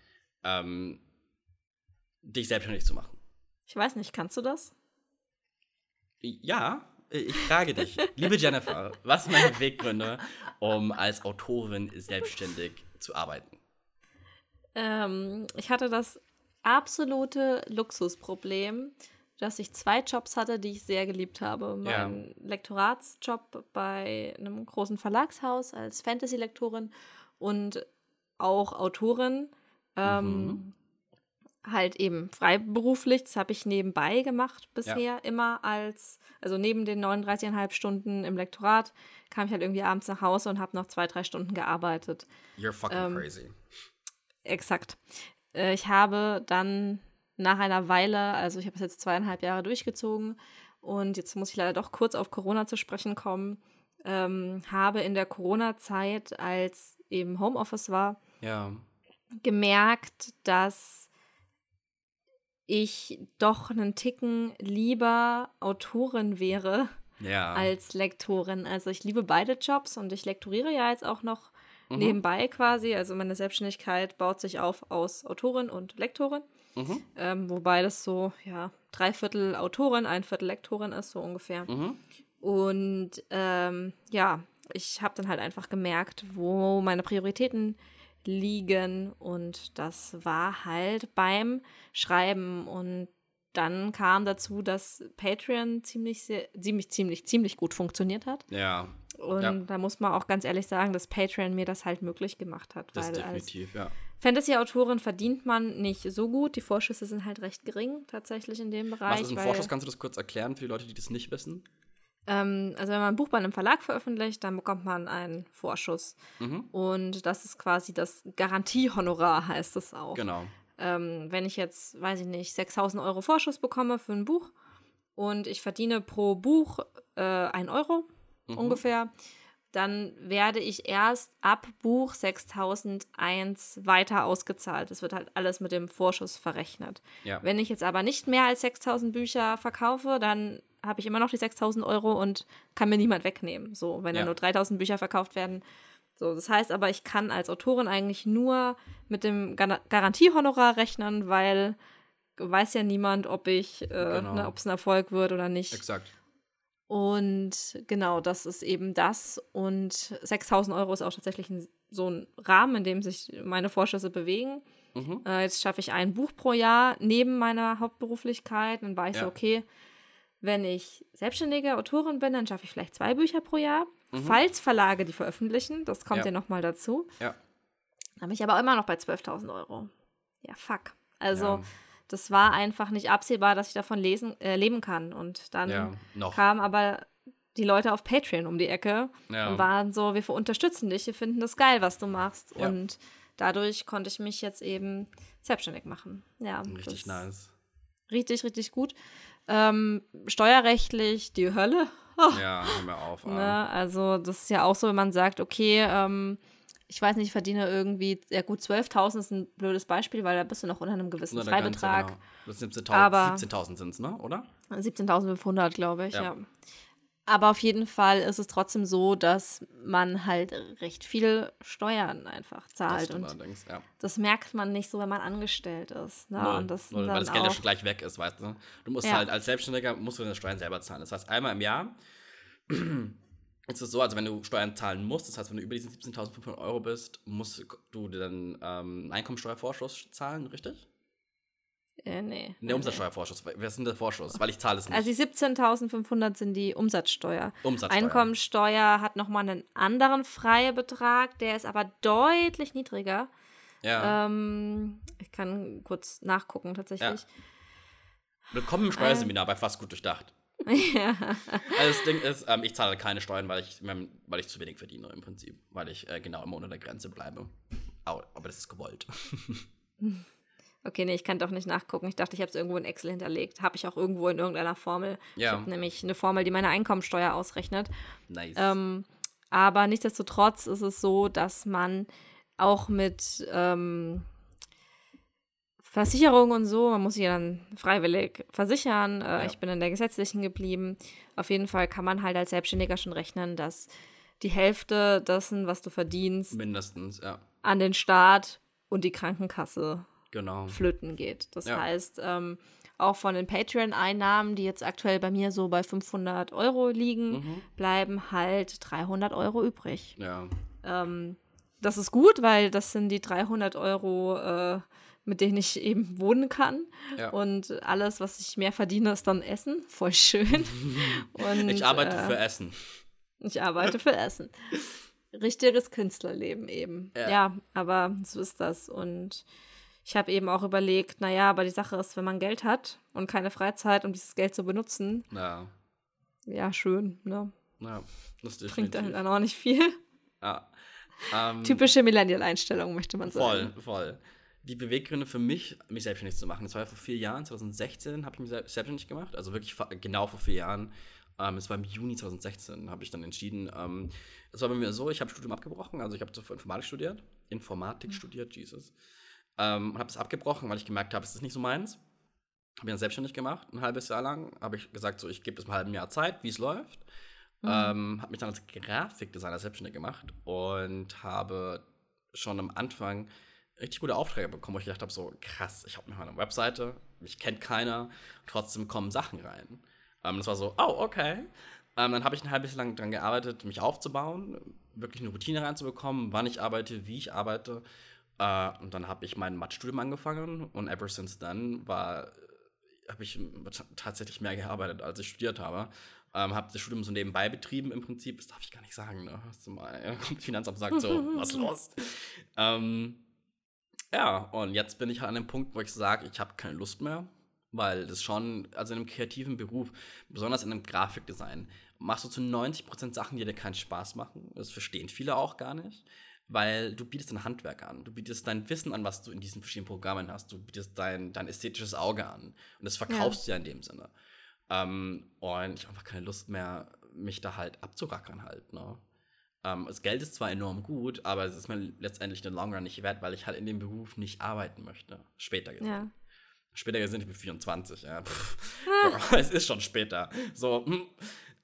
ähm, dich selbstständig zu machen? Ich weiß nicht, kannst du das? Ja, ich frage dich, liebe Jennifer, was sind deine Beweggründe, um als Autorin selbstständig zu arbeiten? Ähm, ich hatte das absolute Luxusproblem, dass ich zwei Jobs hatte, die ich sehr geliebt habe. Ja. Mein Lektoratsjob bei einem großen Verlagshaus als Fantasy-Lektorin und auch Autorin. Ähm, Mhm. Halt eben freiberuflich, das habe ich nebenbei gemacht bisher, immer als, also neben den 39,5 Stunden im Lektorat kam ich halt irgendwie abends nach Hause und habe noch zwei, drei Stunden gearbeitet. You're fucking Ähm, crazy. Exakt. Äh, Ich habe dann nach einer Weile, also ich habe es jetzt zweieinhalb Jahre durchgezogen und jetzt muss ich leider doch kurz auf Corona zu sprechen kommen, ähm, habe in der Corona-Zeit, als eben Homeoffice war, Ja. gemerkt, dass ich doch einen Ticken lieber Autorin wäre Ja. als Lektorin. Also ich liebe beide Jobs und ich lektoriere ja jetzt auch noch Mhm. nebenbei quasi. Also meine Selbstständigkeit baut sich auf aus Autorin und Lektorin. Mhm. Ähm, wobei das so, ja, drei Viertel Autorin, ein Viertel Lektorin ist, so ungefähr. Mhm. Und ähm, ja, ich habe dann halt einfach gemerkt, wo meine Prioritäten liegen. Und das war halt beim Schreiben. Und dann kam dazu, dass Patreon ziemlich, sehr, ziemlich, ziemlich, ziemlich gut funktioniert hat. Ja. Und Ja. da muss man auch ganz ehrlich sagen, dass Patreon mir das halt möglich gemacht hat. Das weil als definitiv, ja. Fantasy-Autorin verdient man nicht so gut. Die Vorschüsse sind halt recht gering tatsächlich in dem Bereich. Was ist ein Vorschuss? Kannst du das kurz erklären für die Leute, die das nicht wissen? Ähm, also wenn man ein Buch bei einem Verlag veröffentlicht, dann bekommt man einen Vorschuss. Mhm. Und das ist quasi das Garantiehonorar, heißt es auch. Genau. Ähm, wenn ich jetzt, weiß ich nicht, 6000 Euro Vorschuss bekomme für ein Buch und ich verdiene pro Buch äh, 1 Euro Mhm. ungefähr, dann werde ich erst ab Buch 6001 weiter ausgezahlt. Das wird halt alles mit dem Vorschuss verrechnet. Ja. Wenn ich jetzt aber nicht mehr als 6000 Bücher verkaufe, dann habe ich immer noch die 6000 Euro und kann mir niemand wegnehmen. So, wenn Ja. ja nur 3000 Bücher verkauft werden. So, das heißt aber, ich kann als Autorin eigentlich nur mit dem Gar Garantiehonorar rechnen, weil weiß ja niemand, ob ich, äh, Genau. ne, ob es ein Erfolg wird oder nicht. Exakt. Und genau, das ist eben das. Und 6000 Euro ist auch tatsächlich ein, so ein Rahmen, in dem sich meine Vorschüsse bewegen. Mhm. Äh, jetzt schaffe ich ein Buch pro Jahr neben meiner Hauptberuflichkeit. Dann war ich so, Ja. okay, wenn ich selbstständige Autorin bin, dann schaffe ich vielleicht zwei Bücher pro Jahr. Falls Verlage die veröffentlichen, das kommt Mhm. Ja. ja, nochmal dazu. Ja. Dann bin ich aber immer noch bei 12.000 Euro. Ja, fuck. Also, Ja. das war einfach nicht absehbar, dass ich davon lesen, äh, leben kann. Und dann Ja, kamen aber die Leute auf Patreon um die Ecke Ja. und waren so, wir unterstützen dich, wir finden das geil, was du machst. Und dadurch konnte ich mich jetzt eben selbstständig machen. Ja, Richtig nice. Richtig, richtig gut. Ähm, steuerrechtlich die Hölle. Ja, hör mir auf. Ne? Also das ist ja auch so, wenn man sagt, okay, ähm, ich weiß nicht, ich verdiene irgendwie, ja gut, 12.000 ist ein blödes Beispiel, weil da bist du noch unter einem gewissen Unter Grenze, Freibetrag. genau. Das sind Aber- 17.000 sind es, ne? Oder? 17.500, glaube ich, Ja. ja. Aber auf jeden Fall ist es trotzdem so, dass man halt recht viel Steuern einfach Das zahlt. stimmt Und allerdings, ja. das merkt man nicht so, wenn man angestellt ist. Ne? Null, und das null, weil das Geld ja schon gleich weg ist, weißt du? Du musst Ja. halt als Selbstständiger musst du deine Steuern selber zahlen. Das heißt, einmal im Jahr ist es so, also wenn du Steuern zahlen musst, das heißt, wenn du über diesen 17.500 Euro bist, musst du dann ähm, Einkommensteuervorschuss zahlen, richtig? Äh, nee. Ne, Umsatzsteuervorschuss. Was ist denn der Vorschuss? Weil ich zahle es nicht. Also die 17.500 sind die Umsatzsteuer. Umsatzsteuer. Einkommensteuer hat nochmal einen anderen Freibetrag, der ist aber deutlich niedriger. Ja. Ähm, ich kann kurz nachgucken tatsächlich. Willkommen im Steuerseminar bei Fast gut durchdacht. ja. Also das Ding ist, ähm, ich zahle keine Steuern, weil ich, ähm, weil ich zu wenig verdiene im Prinzip. Weil ich äh, genau immer unter der Grenze bleibe. Aber das ist gewollt. Okay, nee, ich kann doch nicht nachgucken. Ich dachte, ich habe es irgendwo in Excel hinterlegt. Habe ich auch irgendwo in irgendeiner Formel. Ich Ja. habe nämlich eine Formel, die meine Einkommensteuer ausrechnet. Nice. Ähm, aber nichtsdestotrotz ist es so, dass man auch mit ähm, Versicherung und so, man muss sich ja dann freiwillig versichern. Äh, Ja. Ich bin in der gesetzlichen geblieben. Auf jeden Fall kann man halt als Selbstständiger schon rechnen, dass die Hälfte dessen, was du verdienst, Mindestens, ja. an den Staat und die Krankenkasse Genau. flöten geht. Das Ja. heißt, ähm, auch von den Patreon-Einnahmen, die jetzt aktuell bei mir so bei 500 Euro liegen, Mhm. bleiben halt 300 Euro übrig. Ja. Ähm, das ist gut, weil das sind die 300 Euro, äh, mit denen ich eben wohnen kann. Ja. Und alles, was ich mehr verdiene, ist dann Essen. Voll schön. Und, ich arbeite äh, für Essen. ich arbeite für Essen. Richtiges Künstlerleben eben. Ja. Ja. aber so ist das. Und ich habe eben auch überlegt, naja, aber die Sache ist, wenn man Geld hat und keine Freizeit, um dieses Geld zu benutzen, Ja. ja, schön, ne? Ja. Das ist Bringt dann, dann auch nicht viel. Ja. Ähm, Typische Millennial-Einstellung, möchte man Voll, sagen. voll. Die Beweggründe für mich, mich selbstständig zu machen, das war ja vor vier Jahren, 2016 habe ich mich sel- selbstständig gemacht, also wirklich genau vor vier Jahren. Ähm, es war im Juni 2016, habe ich dann entschieden. Ähm, es war bei mir so, ich habe Studium abgebrochen, also ich habe Informatik studiert, Informatik studiert, Jesus. Ähm, und habe es abgebrochen, weil ich gemerkt habe, es ist nicht so meins. Habe mich dann selbstständig gemacht, ein halbes Jahr lang. Habe ich gesagt, so ich gebe es einem halben Jahr Zeit, wie es läuft. Ähm, habe mich dann als Grafikdesigner selbstständig gemacht und habe schon am Anfang richtig gute Aufträge bekommen, wo ich gedacht habe, so krass, ich habe mir mal eine Webseite, mich kennt keiner, trotzdem kommen Sachen rein. Ähm, das war so, oh, okay. Ähm, dann habe ich ein halbes Jahr lang daran gearbeitet, mich aufzubauen, wirklich eine Routine reinzubekommen, wann ich arbeite, wie ich arbeite. Äh, und dann habe ich mein Mathstudium angefangen und ever since then war habe ich tatsächlich mehr gearbeitet, als ich studiert habe. Ähm, habe das Studium so nebenbei betrieben im Prinzip. Das darf ich gar nicht sagen. Ne? Das mal, ja, kommt das Finanzamt sagt so, was los? Ähm, ja, und jetzt bin ich halt an dem Punkt, wo ich sage, ich habe keine Lust mehr, weil das schon, also in einem kreativen Beruf, besonders in einem Grafikdesign, machst du zu 90% Sachen, die dir keinen Spaß machen. Das verstehen viele auch gar nicht weil du bietest ein Handwerk an. Du bietest dein Wissen an, was du in diesen verschiedenen Programmen hast. Du bietest dein, dein ästhetisches Auge an. Und das verkaufst ja. du ja in dem Sinne. Ähm, und ich habe einfach keine Lust mehr, mich da halt abzurackern halt. Ne? Ähm, das Geld ist zwar enorm gut, aber es ist mir letztendlich in den Long Run nicht wert, weil ich halt in dem Beruf nicht arbeiten möchte. Später gesehen. Ja. Später gesehen, ich bin 24, ja. Ah. es ist schon später. So, hm.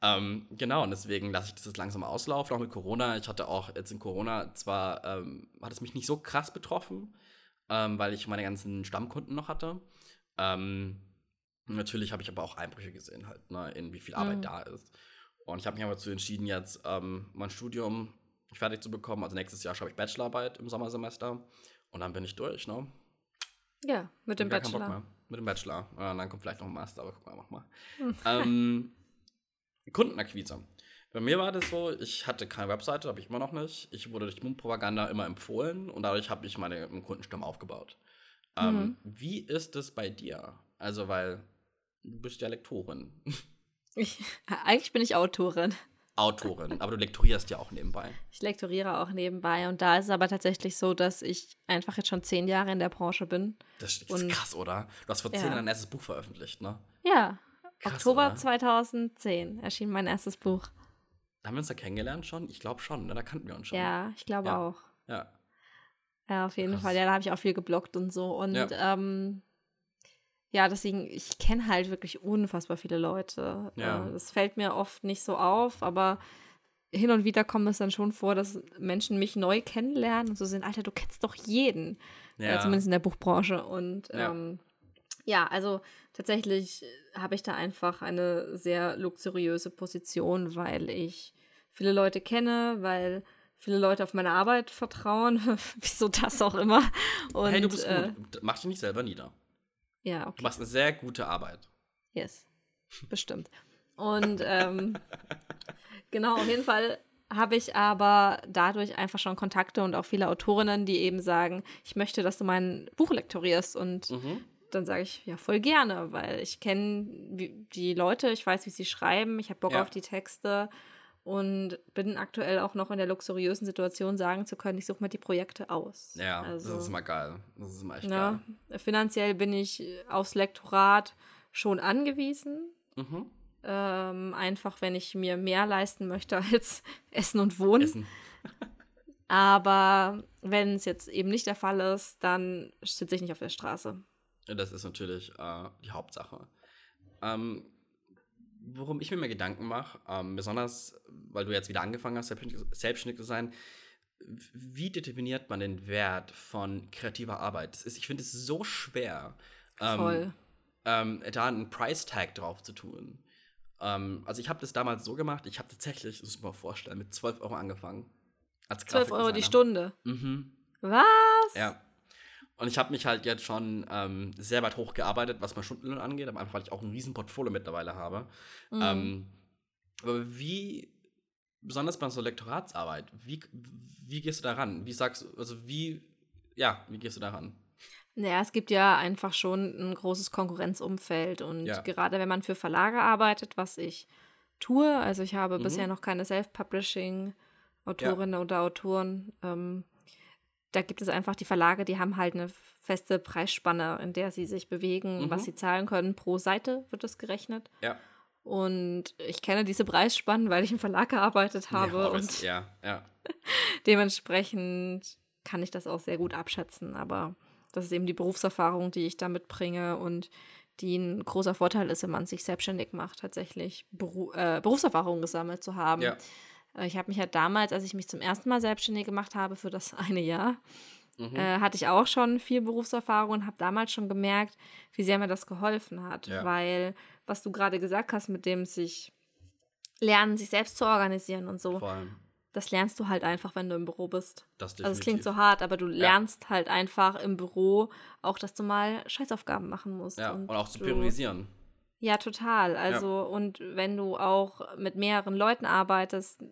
Ähm, genau, und deswegen lasse ich das jetzt langsam auslaufen, auch mit Corona. Ich hatte auch jetzt in Corona zwar, ähm, hat es mich nicht so krass betroffen, ähm, weil ich meine ganzen Stammkunden noch hatte. Ähm, natürlich habe ich aber auch Einbrüche gesehen, halt, ne, in wie viel Arbeit mhm. da ist. Und ich habe mich aber dazu entschieden, jetzt ähm, mein Studium fertig zu bekommen. Also nächstes Jahr schreibe ich Bachelorarbeit im Sommersemester. Und dann bin ich durch, ne? Ja, mit dem Bachelor. Mit dem Bachelor. Ja, dann kommt vielleicht noch ein Master, aber gucken wir mal. ähm, Kundenakquise. Bei mir war das so, ich hatte keine Webseite, habe ich immer noch nicht. Ich wurde durch Mundpropaganda immer empfohlen und dadurch habe ich meine Kundenstamm aufgebaut. Ähm, mhm. wie ist es bei dir? Also, weil du bist ja Lektorin. Ich, eigentlich bin ich Autorin. Autorin, aber du lektorierst ja auch nebenbei. Ich lektoriere auch nebenbei und da ist es aber tatsächlich so, dass ich einfach jetzt schon zehn Jahre in der Branche bin. Das ist krass, oder? Du hast vor zehn ja. Jahren dein erstes Buch veröffentlicht, ne? Ja, Krass, Oktober oder? 2010 erschien mein erstes Buch. Haben wir uns da kennengelernt schon? Ich glaube schon, ne? da kannten wir uns schon. Ja, ich glaube ja. auch. Ja. Ja, auf jeden Krass. Fall. Ja, da habe ich auch viel geblockt und so. Und ja, ähm, ja deswegen, ich kenne halt wirklich unfassbar viele Leute. Ja. Äh, das fällt mir oft nicht so auf, aber hin und wieder kommt es dann schon vor, dass Menschen mich neu kennenlernen und so sind, Alter, du kennst doch jeden. Ja. Zumindest in der Buchbranche. Und ähm, ja also tatsächlich habe ich da einfach eine sehr luxuriöse Position, weil ich viele Leute kenne, weil viele Leute auf meine Arbeit vertrauen. Wieso das auch immer. Und, hey, du bist äh, gut. Mach dich nicht selber nieder. Ja, okay. Du machst eine sehr gute Arbeit. Yes. Bestimmt. Und ähm, genau, auf jeden Fall habe ich aber dadurch einfach schon Kontakte und auch viele Autorinnen, die eben sagen, ich möchte, dass du mein Buch lektorierst. Und mhm dann sage ich ja voll gerne, weil ich kenne die Leute, ich weiß, wie sie schreiben, ich habe Bock ja. auf die Texte und bin aktuell auch noch in der luxuriösen Situation, sagen zu können, ich suche mir die Projekte aus. Ja, also, das ist immer geil. Das ist immer echt ne, geil. Finanziell bin ich aufs Lektorat schon angewiesen. Mhm. Ähm, einfach, wenn ich mir mehr leisten möchte als Essen und Wohnen. Essen. Aber wenn es jetzt eben nicht der Fall ist, dann sitze ich nicht auf der Straße. Das ist natürlich äh, die Hauptsache. Ähm, worum ich mir mehr Gedanken mache, ähm, besonders weil du jetzt wieder angefangen hast, selbstständig zu sein, wie determiniert man den Wert von kreativer Arbeit? Ist, ich finde es so schwer, ähm, ähm, da einen Price Tag drauf zu tun. Ähm, also ich habe das damals so gemacht, ich habe tatsächlich, das muss man mal vorstellen, mit 12 Euro angefangen. Als 12 Euro die Stunde? Mhm. Was? Ja. Und ich habe mich halt jetzt schon ähm, sehr weit hochgearbeitet, was mein Stundenlohn angeht, aber einfach, weil ich auch ein riesen Portfolio mittlerweile habe. Mhm. Ähm, aber wie, besonders bei so Lektoratsarbeit, wie, wie gehst du da ran? Wie sagst du, also wie, ja, wie gehst du da ran? Naja, es gibt ja einfach schon ein großes Konkurrenzumfeld und ja. gerade wenn man für Verlage arbeitet, was ich tue, also ich habe mhm. bisher noch keine Self-Publishing-Autorinnen ja. oder Autoren, ähm, da gibt es einfach die Verlage, die haben halt eine feste Preisspanne, in der sie sich bewegen, mhm. was sie zahlen können. Pro Seite wird das gerechnet. Ja. Und ich kenne diese Preisspannen, weil ich im Verlag gearbeitet habe. Ja, und ja, ja. dementsprechend kann ich das auch sehr gut abschätzen. Aber das ist eben die Berufserfahrung, die ich da mitbringe und die ein großer Vorteil ist, wenn man sich selbstständig macht, tatsächlich Beru äh, Berufserfahrung gesammelt zu haben. Ja. Äh, ich habe mich ja damals, als ich mich zum ersten Mal selbstständig gemacht habe für das eine Jahr, mhm. äh, hatte ich auch schon viel Berufserfahrung und habe damals schon gemerkt, wie sehr mir das geholfen hat. Ja. Weil, was du gerade gesagt hast, mit dem sich lernen, sich selbst zu organisieren und so. das lernst du halt einfach, wenn du im Büro bist. Das Also es klingt so hart, aber du lernst halt einfach im Büro auch, dass du mal Scheißaufgaben machen musst. Ja, und, auch zu priorisieren. Ja, total. Also, und wenn du auch mit mehreren Leuten arbeitest,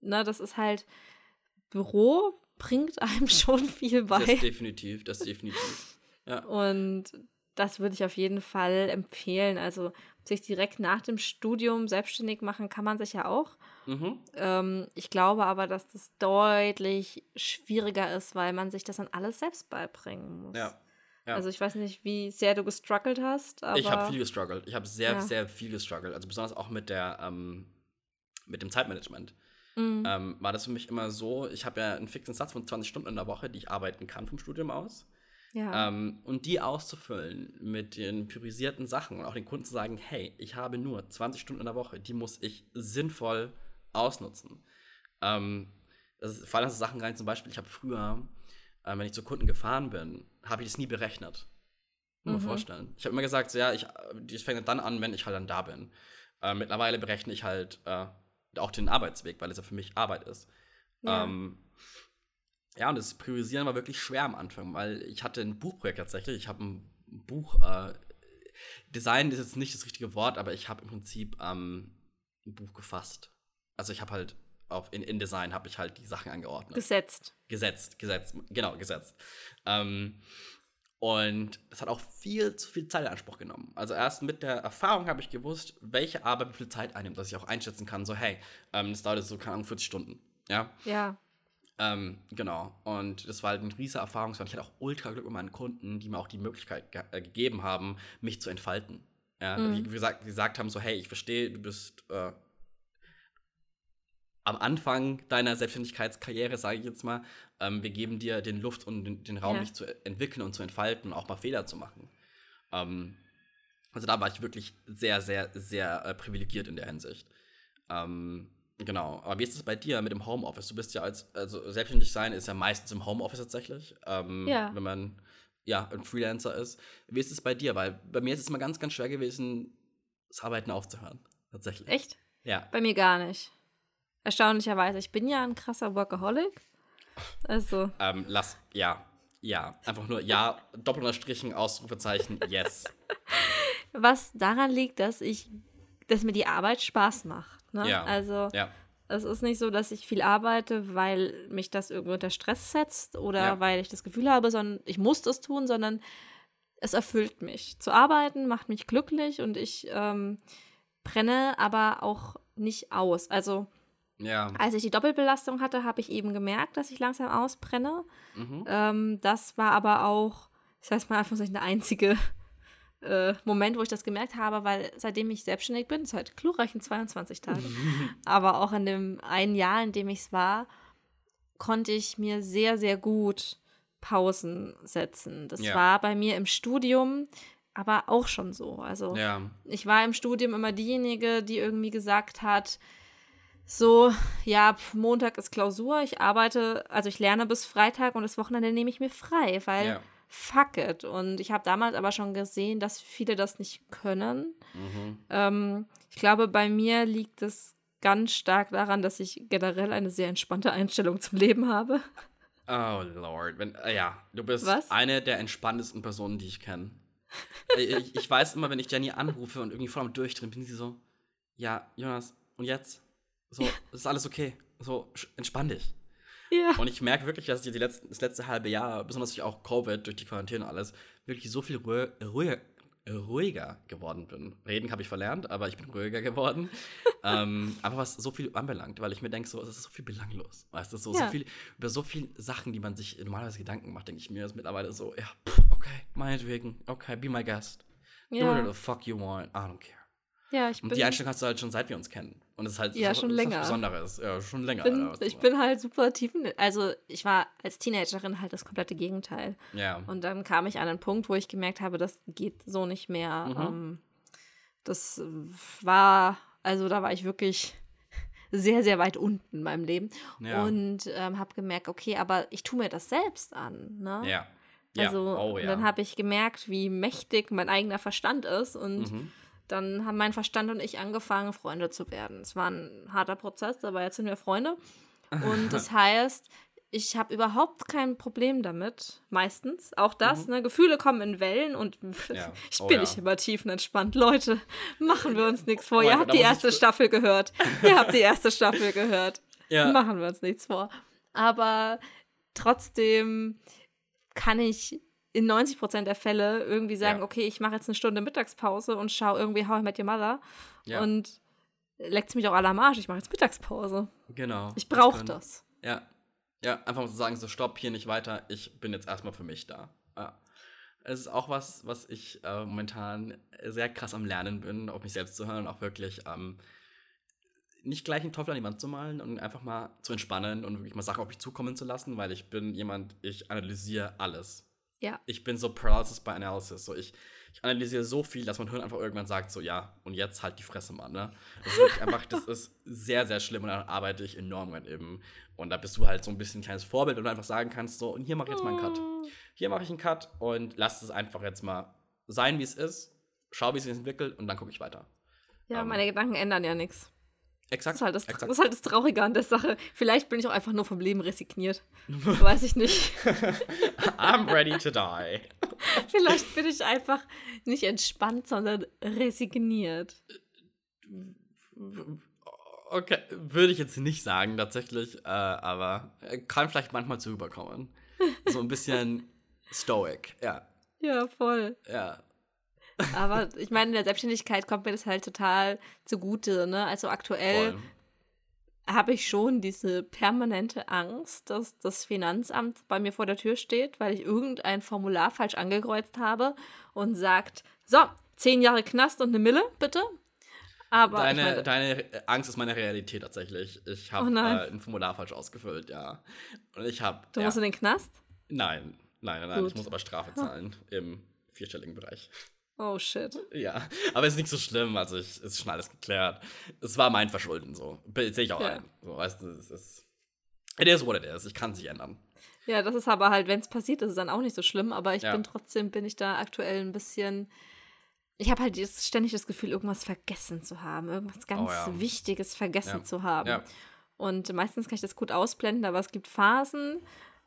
ne, das ist halt, Büro bringt einem schon viel bei. Das definitiv, das definitiv. Ja. Und das würde ich auf jeden Fall empfehlen. Also, sich direkt nach dem Studium selbstständig machen kann man sich ja auch. Mhm. Ähm, ich glaube aber, dass das deutlich schwieriger ist, weil man sich das dann alles selbst beibringen muss. Ja. Ja. Also ich weiß nicht, wie sehr du gestruggelt hast, ich habe viel gestruggelt. Ich habe sehr, Ja. sehr viel gestruggelt. Also besonders auch mit der, ähm, mit dem Zeitmanagement. Mhm. Ähm, war das für mich immer so, ich habe ja einen fixen Satz von 20 Stunden in der Woche, die ich arbeiten kann vom Studium aus. ja. Ähm, und die auszufüllen mit den priorisierten Sachen und auch den Kunden zu sagen, hey, ich habe nur 20 Stunden in der Woche, die muss ich sinnvoll ausnutzen. Ähm, das ist, vor allem so Sachen rein, zum Beispiel, ich habe früher, äh, wenn ich zu Kunden gefahren bin, habe ich das nie berechnet. Man Mhm. vorstellen. Ich habe immer gesagt, so, ja, ich, das fängt dann an, wenn ich halt dann da bin. Äh, mittlerweile berechne ich halt äh, auch den Arbeitsweg, weil es ja für mich Arbeit ist. Ja. Ähm, ja, und das Priorisieren war wirklich schwer am Anfang, weil ich hatte ein Buchprojekt tatsächlich. Ich habe ein Buch, äh, Design ist jetzt nicht das richtige Wort, aber ich habe im Prinzip ähm, ein Buch gefasst. Also ich habe halt auf in InDesign habe ich halt die Sachen angeordnet. Gesetzt. Gesetzt, gesetzt, genau, gesetzt. Ähm, und es hat auch viel zu viel Zeit in Anspruch genommen. Also erst mit der Erfahrung habe ich gewusst, welche Arbeit wie viel Zeit einnimmt, dass ich auch einschätzen kann, so hey, ähm, das dauert jetzt so, keine Ahnung, 40 Stunden. Ja, Ja. ähm, genau. Und das war halt eine riesige Erfahrung. Ich hatte auch ultra Glück mit meinen Kunden, die mir auch die Möglichkeit ge äh, gegeben haben, mich zu entfalten. Ja, Mhm. die gesagt, die gesagt haben so, hey, ich verstehe, du bist äh, am Anfang deiner Selbstständigkeitskarriere, sage ich jetzt mal, ähm, wir geben dir den Luft und den, den Raum, Ja. dich zu entwickeln und zu entfalten und auch mal Fehler zu machen. Ähm, also da war ich wirklich sehr, sehr, sehr äh, privilegiert in der Hinsicht. Ähm, genau. Aber wie ist es bei dir mit dem Homeoffice? Du bist ja als, also selbstständig sein ist ja meistens im Homeoffice tatsächlich. Ähm, Ja. Wenn man ja ein Freelancer ist. Wie ist es bei dir? Weil bei mir ist es mal ganz, ganz schwer gewesen, das Arbeiten aufzuhören. Tatsächlich. Echt? Ja. Bei mir gar nicht. Erstaunlicherweise. Ich bin ja ein krasser Workaholic. Also, Ähm, lass, ja. Ja. Einfach nur ja, Doppelunterstrichen, Ausrufezeichen, yes. was daran liegt, dass ich, dass mir die Arbeit Spaß macht. Ne? Ja. Also, Ja. es ist nicht so, dass ich viel arbeite, weil mich das irgendwie unter Stress setzt oder Ja. weil ich das Gefühl habe, sondern ich muss das tun, sondern es erfüllt mich. Zu arbeiten macht mich glücklich und ich ähm, brenne aber auch nicht aus. Also, Ja. als ich die Doppelbelastung hatte, habe ich eben gemerkt, dass ich langsam ausbrenne. Mhm. Ähm, das war aber auch, ich sag mal einfach der einzige äh, Moment, wo ich das gemerkt habe, weil seitdem ich selbstständig bin, ist halt glorreichen 22 Tage, aber auch in dem einen Jahr, in dem ich es war, konnte ich mir sehr, sehr gut Pausen setzen. Das Ja. war bei mir im Studium aber auch schon so. Also Ja. ich war im Studium immer diejenige, die irgendwie gesagt hat, so, ja, Montag ist Klausur, ich arbeite, also ich lerne bis Freitag und das Wochenende nehme ich mir frei, weil Ja. fuck it. Und ich habe damals aber schon gesehen, dass viele das nicht können. Mhm. Ähm, ich glaube, bei mir liegt es ganz stark daran, dass ich generell eine sehr entspannte Einstellung zum Leben habe. Oh Lord, wenn, äh, ja, du bist Was? eine der entspanntesten Personen, die ich kenne. ich, ich weiß immer, wenn ich Jenny anrufe und irgendwie voll am Durchdrehen bin, sie so, ja, Jonas, und jetzt? So, es ist alles okay. So, entspann dich. Ja. Und ich merke wirklich, dass ich die letzten, das letzte halbe Jahr, besonders durch auch Covid, durch die Quarantäne und alles, wirklich so viel ruhiger, ruhiger, ruhiger geworden bin. Reden habe ich verlernt, aber ich bin ruhiger geworden. ähm, aber was so viel anbelangt, weil ich mir denke, so, es ist so viel belanglos. Weißt du, so, so Ja. viel, über so viele Sachen, die man sich normalerweise Gedanken macht, denke ich mir das mittlerweile so, ja, pff, okay, meinetwegen, okay, be my guest. Do whatever Ja, the fuck you want, I don't care. ja ich Und die Einstellung hast du halt schon seit wir uns kennen. Und es ist halt Ja, so, schon länger. was Besonderes. Ja, schon länger. bin, Alter. ich bin halt super tiefen. Also ich war als Teenagerin halt das komplette Gegenteil. Ja. Und dann kam ich an einen Punkt, wo ich gemerkt habe, das geht so nicht mehr. Mhm. Ähm, das war, also da war ich wirklich sehr, sehr weit unten in meinem Leben. Ja. Und ähm, habe gemerkt, okay, aber ich tue mir das selbst an. Ne? Ja. Ja. Also oh, und ja. dann habe ich gemerkt, wie mächtig mein eigener Verstand ist. Und Mhm. Dann haben mein Verstand und ich angefangen, Freunde zu werden. Es war ein harter Prozess, aber jetzt sind wir Freunde. Und das heißt, ich habe überhaupt kein Problem damit, meistens. Auch das, Mhm. ne? Gefühle kommen in Wellen und Ja. ich Oh bin ja. nicht immer tiefenentspannt. Leute, machen wir uns nichts vor. Oh Ihr habt Gott, die erste Staffel gehört. Ihr habt die erste Staffel gehört. Ja. Machen wir uns nichts vor. Aber trotzdem kann ich in 90% der Fälle irgendwie sagen, Ja. okay, ich mache jetzt eine Stunde Mittagspause und schaue irgendwie How I Met Your Mother Ja. und leckt mich auch alle am Arsch. Ich mache jetzt Mittagspause. Genau. Ich brauche kann- das. Ja. Ja, einfach mal zu sagen, so stopp, hier nicht weiter, ich bin jetzt erstmal für mich da. Ja. Es ist auch was, was ich äh, momentan sehr krass am Lernen bin, auf mich selbst zu hören und auch wirklich ähm, nicht gleich einen Teufel an die Wand zu malen und einfach mal zu entspannen und wirklich mal Sachen auf mich zukommen zu lassen, weil ich bin jemand, ich analysiere alles. Ja. Ich bin so Paralysis by Analysis. So ich, ich analysiere so viel, dass mein Hirn einfach irgendwann sagt, so ja, und jetzt halt die Fresse, Mann. Ne? Das ist einfach, das ist sehr, sehr schlimm und dann arbeite ich enorm dran eben. Und da bist du halt so ein bisschen ein kleines Vorbild, wenn du einfach sagen kannst, so, und hier mache ich jetzt mal einen Cut. Hier mache ich einen Cut und lass es einfach jetzt mal sein, wie es ist. Schau, wie es sich entwickelt und dann gucke ich weiter. Ja, Ähm, meine Gedanken ändern ja nichts. Das Exakt. ist, halt das, exakt. das ist halt das Traurige an der Sache. Vielleicht bin ich auch einfach nur vom Leben resigniert. Weiß ich nicht. I'm ready to die. Vielleicht bin ich einfach nicht entspannt, sondern resigniert. Okay, würde ich jetzt nicht sagen, tatsächlich, äh, aber kann vielleicht manchmal zu überkommen. So ein bisschen stoic, ja. Ja, voll. Ja, Aber ich meine, in der Selbstständigkeit kommt mir das halt total zugute. Ne? Also aktuell habe ich schon diese permanente Angst, dass das Finanzamt bei mir vor der Tür steht, weil ich irgendein Formular falsch angekreuzt habe und sagt, so, zehn Jahre Knast und eine Mille, bitte. Aber Deine, meine, deine Angst ist meine Realität tatsächlich. Ich Oh habe nein. äh, ein Formular falsch ausgefüllt, ja. Und ich habe. du ja, musst in den Knast? Nein, nein, nein, nein. Ich Gut. muss aber Strafe zahlen im vierstelligen Bereich. Oh shit. Ja, aber ist nicht so schlimm. Also, ich, es ist schon alles geklärt. Es war mein Verschulden so. Sehe ich auch Ja. ein. So, weißt du, es ist. It is what it is. Ich kann es nicht ändern. Ja, das ist aber halt, wenn es passiert, ist es dann auch nicht so schlimm. Aber ich Ja. bin trotzdem, bin ich da aktuell ein bisschen. Ich habe halt ständig das Gefühl, irgendwas vergessen zu haben, irgendwas ganz Oh ja. Wichtiges vergessen zu haben. Und meistens kann ich das gut ausblenden, aber es gibt Phasen,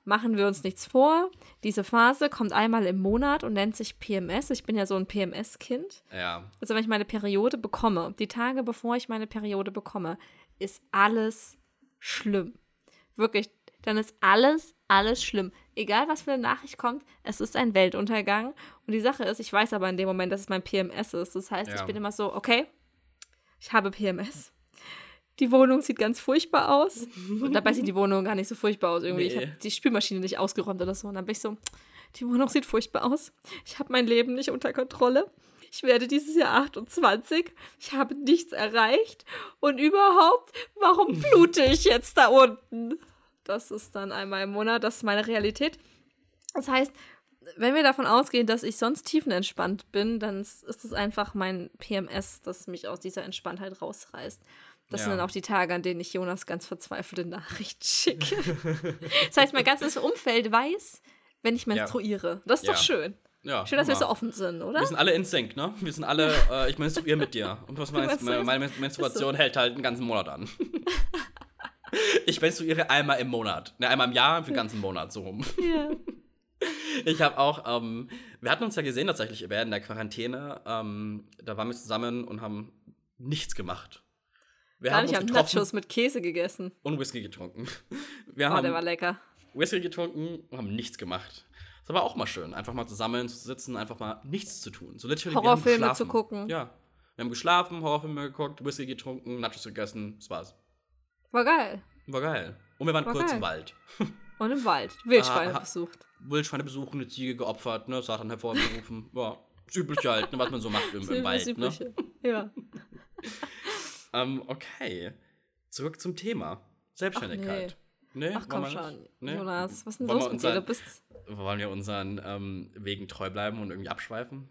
machen wir uns nichts vor. Diese Phase kommt einmal im Monat und nennt sich PMS. Ich bin ja so ein PMS-Kind. Ja. Also wenn ich meine Periode bekomme, die Tage bevor ich meine Periode bekomme, ist alles schlimm. Wirklich, dann ist alles, alles schlimm. Egal, was für eine Nachricht kommt, es ist ein Weltuntergang. Und die Sache ist, ich weiß aber in dem Moment, dass es mein PMS ist. Das heißt, Ja. ich bin immer so, okay, ich habe PMS. Die Wohnung sieht ganz furchtbar aus. Und dabei sieht die Wohnung gar nicht so furchtbar aus irgendwie. Ich Nee. habe die Spülmaschine nicht ausgeräumt oder so. Und dann bin ich so, die Wohnung sieht furchtbar aus. Ich habe mein Leben nicht unter Kontrolle. Ich werde dieses Jahr 28. Ich habe nichts erreicht. Und überhaupt, warum blute ich jetzt da unten? Das ist dann einmal im Monat, das ist meine Realität. Das heißt, wenn wir davon ausgehen, dass ich sonst tiefenentspannt bin, dann ist ist es einfach mein PMS, das mich aus dieser Entspanntheit rausreißt. Das sind Ja. dann auch die Tage, an denen ich Jonas ganz verzweifelte Nachrichten schicke. das heißt, mein ganzes Umfeld weiß, wenn ich menstruiere. Das ist Ja. doch schön. Ja. Schön, dass wir so offen sind, oder? Wir sind alle in Sync, ne? Wir sind alle, äh, ich menstruiere mit dir. Und was meinst du? menstruierst- Meine Menstruation hält halt einen ganzen Monat an. ich menstruiere einmal im Monat. Ne, einmal im Jahr für den ganzen Monat, so rum. Ja. Ich habe auch, ähm, wir hatten uns ja gesehen tatsächlich während der Quarantäne. Ähm, da waren wir zusammen und haben nichts gemacht. Wir Gar haben nicht, uns haben getroffen Nachos mit Käse gegessen. und Whisky getrunken. Wir Oh, haben der war lecker. Whisky getrunken und haben nichts gemacht. Das war auch mal schön, einfach mal zusammen zu sitzen, einfach mal nichts zu tun. So literally, Horrorfilme zu gucken. Ja. Wir haben geschlafen, Horrorfilme geguckt, Whisky getrunken, Nachos gegessen, das war's. War geil. War geil. Und wir waren War kurz geil. im Wald. Und im Wald. Wildschweine Aha. besucht. Wildschweine besuchen, eine Ziege geopfert, ne, Satan hervorgerufen. ja, das Übliche halt, ne, was man so macht im, im Das Wald. Ne? Übliche. Ja. Ähm, okay. Zurück zum Thema. Selbstständigkeit. nee. Ach komm schon. Nee? Jonas, was ist denn Wollen los mit dir? Du bist. Wollen wir unseren ähm, Wegen treu bleiben und irgendwie abschweifen?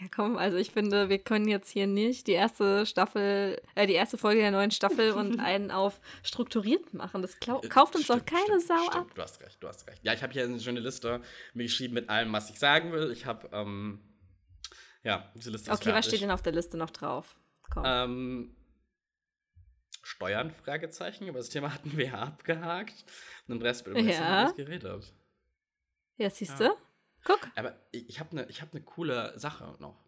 Ja, komm, also ich finde, wir können jetzt hier nicht die erste Staffel, äh, die erste Folge der neuen Staffel und einen auf strukturiert machen. Das klau- kauft uns doch Stimmt, keine stimmt, Sau stimmt. ab. Du hast recht, du hast recht. Ja, ich habe hier eine schöne Liste mir geschrieben mit allem, was ich sagen will. Ich habe, ähm, ja, diese Liste ist Okay, was steht denn auf der Liste noch drauf? Komm. Ähm, Steuern? Fragezeichen. Aber das Thema hatten wir abgehakt. Und den Rest wird über Ja. ja. geredet. Ja, siehst Ja. du? Guck. Aber ich, ich habe eine hab ne coole Sache noch.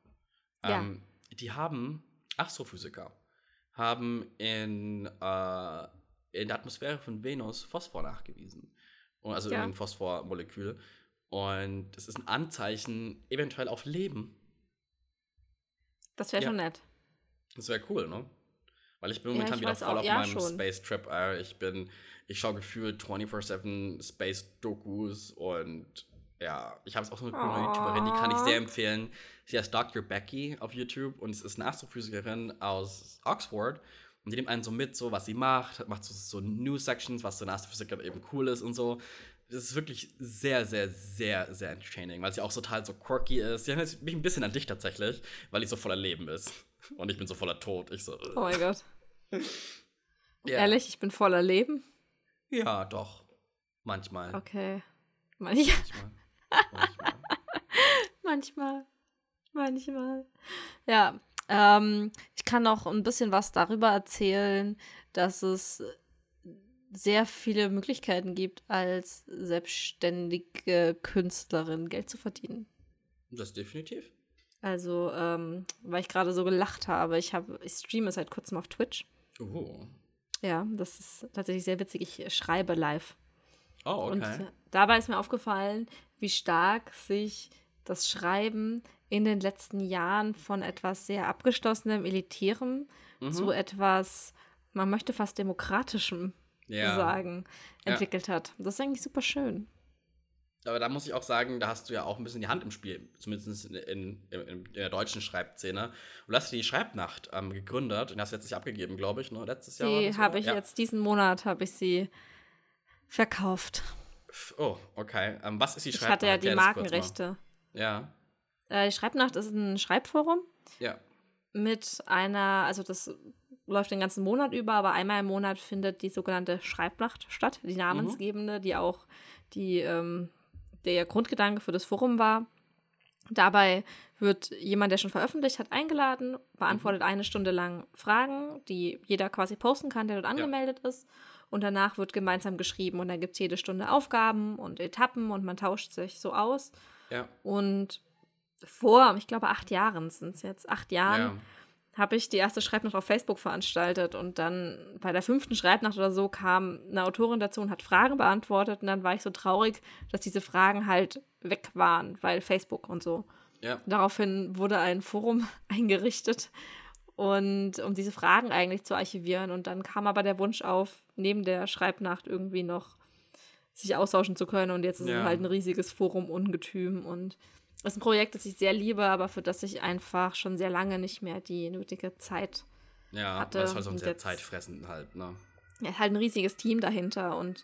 Ja. Ähm, die haben, Astrophysiker, haben in, äh, in der Atmosphäre von Venus Phosphor nachgewiesen. Also Ja. irgendein Phosphormolekül. Und das ist ein Anzeichen eventuell auf Leben. Das wäre Ja. schon nett. Das wäre cool, ne? Weil ich bin Ja, momentan ich wieder voll auch, auf ja, meinem schon. Space Trip. Äh, ich bin, ich schaue gefühlt 24-7 Space Dokus und ja, ich habe es auch so eine coole Oh. YouTuberin, die kann ich sehr empfehlen. Sie heißt Dr. Becky auf YouTube und es ist eine Astrophysikerin aus Oxford. Und die nimmt einen so mit, so was sie macht, macht so, so News-Sections, was so eine Astrophysikerin eben cool ist und so. Das ist wirklich sehr, sehr, sehr, sehr entertaining, weil sie auch total so quirky ist. Sie erinnert mich ein bisschen an dich tatsächlich, weil ich so voller Leben ist. Und ich bin so voller Tod. Ich so. Oh mein Gott. Ja. Ehrlich, ich bin voller Leben. Ja, doch. Manchmal. Okay. Manchmal. Manchmal. Manchmal. Manchmal. Manchmal. Ja, ähm, ich kann noch ein bisschen was darüber erzählen, dass es sehr viele Möglichkeiten gibt, als selbstständige Künstlerin Geld zu verdienen. Das definitiv. Also, ähm, weil ich gerade so gelacht habe, ich habe, ich streame seit kurzem auf Twitch. Oh. Ja, das ist tatsächlich sehr witzig. Ich schreibe live. Oh, Und okay. äh, dabei ist mir aufgefallen, wie stark sich das Schreiben in den letzten Jahren von etwas sehr abgeschlossenem, elitärem Mhm. zu etwas, man möchte fast demokratischem ja. sagen, Ja. entwickelt hat. Das ist eigentlich super schön. Aber da muss ich auch sagen, da hast du ja auch ein bisschen die Hand im Spiel, zumindest in, in, in, in der deutschen Schreibszene. Du hast die Schreibnacht ähm, gegründet und hast letztes Jahr abgegeben, glaube ich, ne? Letztes Jahr. Die habe ich ja. jetzt diesen Monat habe ich sie verkauft. Oh, okay. Ähm, was ist die Ich Schreibnacht? hatte ja die. Markenrechte. Ja. Äh, die Schreibnacht ist ein Schreibforum Ja. mit einer, also das läuft den ganzen Monat über, aber einmal im Monat findet die sogenannte Schreibnacht statt, die namensgebende, die auch die, ähm, der Grundgedanke für das Forum war. Dabei wird jemand, der schon veröffentlicht hat, eingeladen, beantwortet eine Stunde lang Fragen, die jeder quasi posten kann, der dort angemeldet ist. Und danach wird gemeinsam geschrieben und dann gibt es jede Stunde Aufgaben und Etappen und man tauscht sich so aus. Ja. Und vor, ich glaube, acht Jahren sind es jetzt, acht Jahren, Ja. Habe ich die erste Schreibnacht auf Facebook veranstaltet und dann bei der fünften Schreibnacht oder so kam eine Autorin dazu und hat Fragen beantwortet und dann war ich so traurig, dass diese Fragen halt weg waren, weil Facebook und so. Ja. Daraufhin wurde ein Forum eingerichtet und um diese Fragen eigentlich zu archivieren und dann kam aber der Wunsch auf, neben der Schreibnacht irgendwie noch sich austauschen zu können und jetzt ist Ja. es halt ein riesiges Forum Ungetüm und ist ein Projekt, das ich sehr liebe, aber für das ich einfach schon sehr lange nicht mehr die nötige Zeit. Ja, hatte weil es halt so sehr jetzt- zeitfressend halt, ne? Ja, ist halt ein riesiges Team dahinter und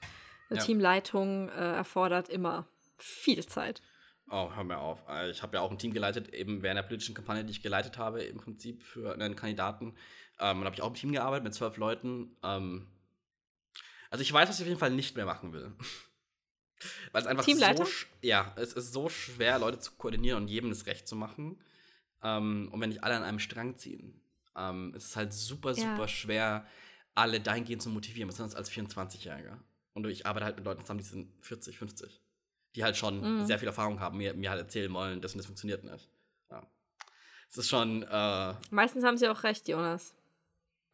eine Ja. Teamleitung äh, erfordert immer viel Zeit. Oh, hör mir auf. Äh, Ich habe ja auch ein Team geleitet, eben während der politischen Kampagne, die ich geleitet habe, im Prinzip für einen Kandidaten. Ähm, und habe ich auch im Team gearbeitet mit zwölf Leuten. Ähm, also ich weiß, was ich auf jeden Fall nicht mehr machen will. Weil es einfach Teamleiter? so ja, es ist so schwer, Leute zu koordinieren und jedem das Recht zu machen. Ähm, und wenn nicht alle an einem Strang ziehen. Ähm, es ist halt super, Ja. super schwer, alle dahingehend zu motivieren, besonders als 24-Jähriger. Und ich arbeite halt mit Leuten zusammen, die sind 40, 50. Die halt schon Mhm. sehr viel Erfahrung haben, mir, mir halt erzählen wollen, das und das funktioniert nicht. Ja. Es ist schon, äh, Meistens haben sie auch recht, Jonas.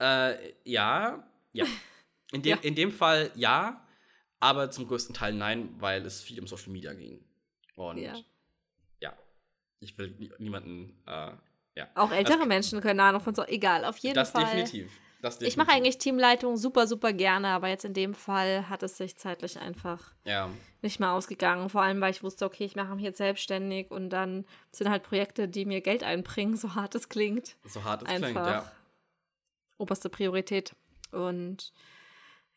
äh, ja, ja. In dem, Ja. in dem Fall ja, aber zum größten Teil nein, weil es viel um Social Media ging. Und Ja. ja, ich will nie- niemanden, äh, ja. Auch ältere Das- Menschen können Ahnung von so. Egal, auf jeden das Fall. definitiv. Das Ich mache definitiv. eigentlich Teamleitung super, super gerne, aber jetzt in dem Fall hat es sich zeitlich einfach Ja, nicht mehr ausgegangen. Vor allem, weil ich wusste, okay, ich mache mich jetzt selbstständig und dann sind halt Projekte, die mir Geld einbringen, so hart es klingt. so hart es einfach klingt, ja. oberste Priorität. Und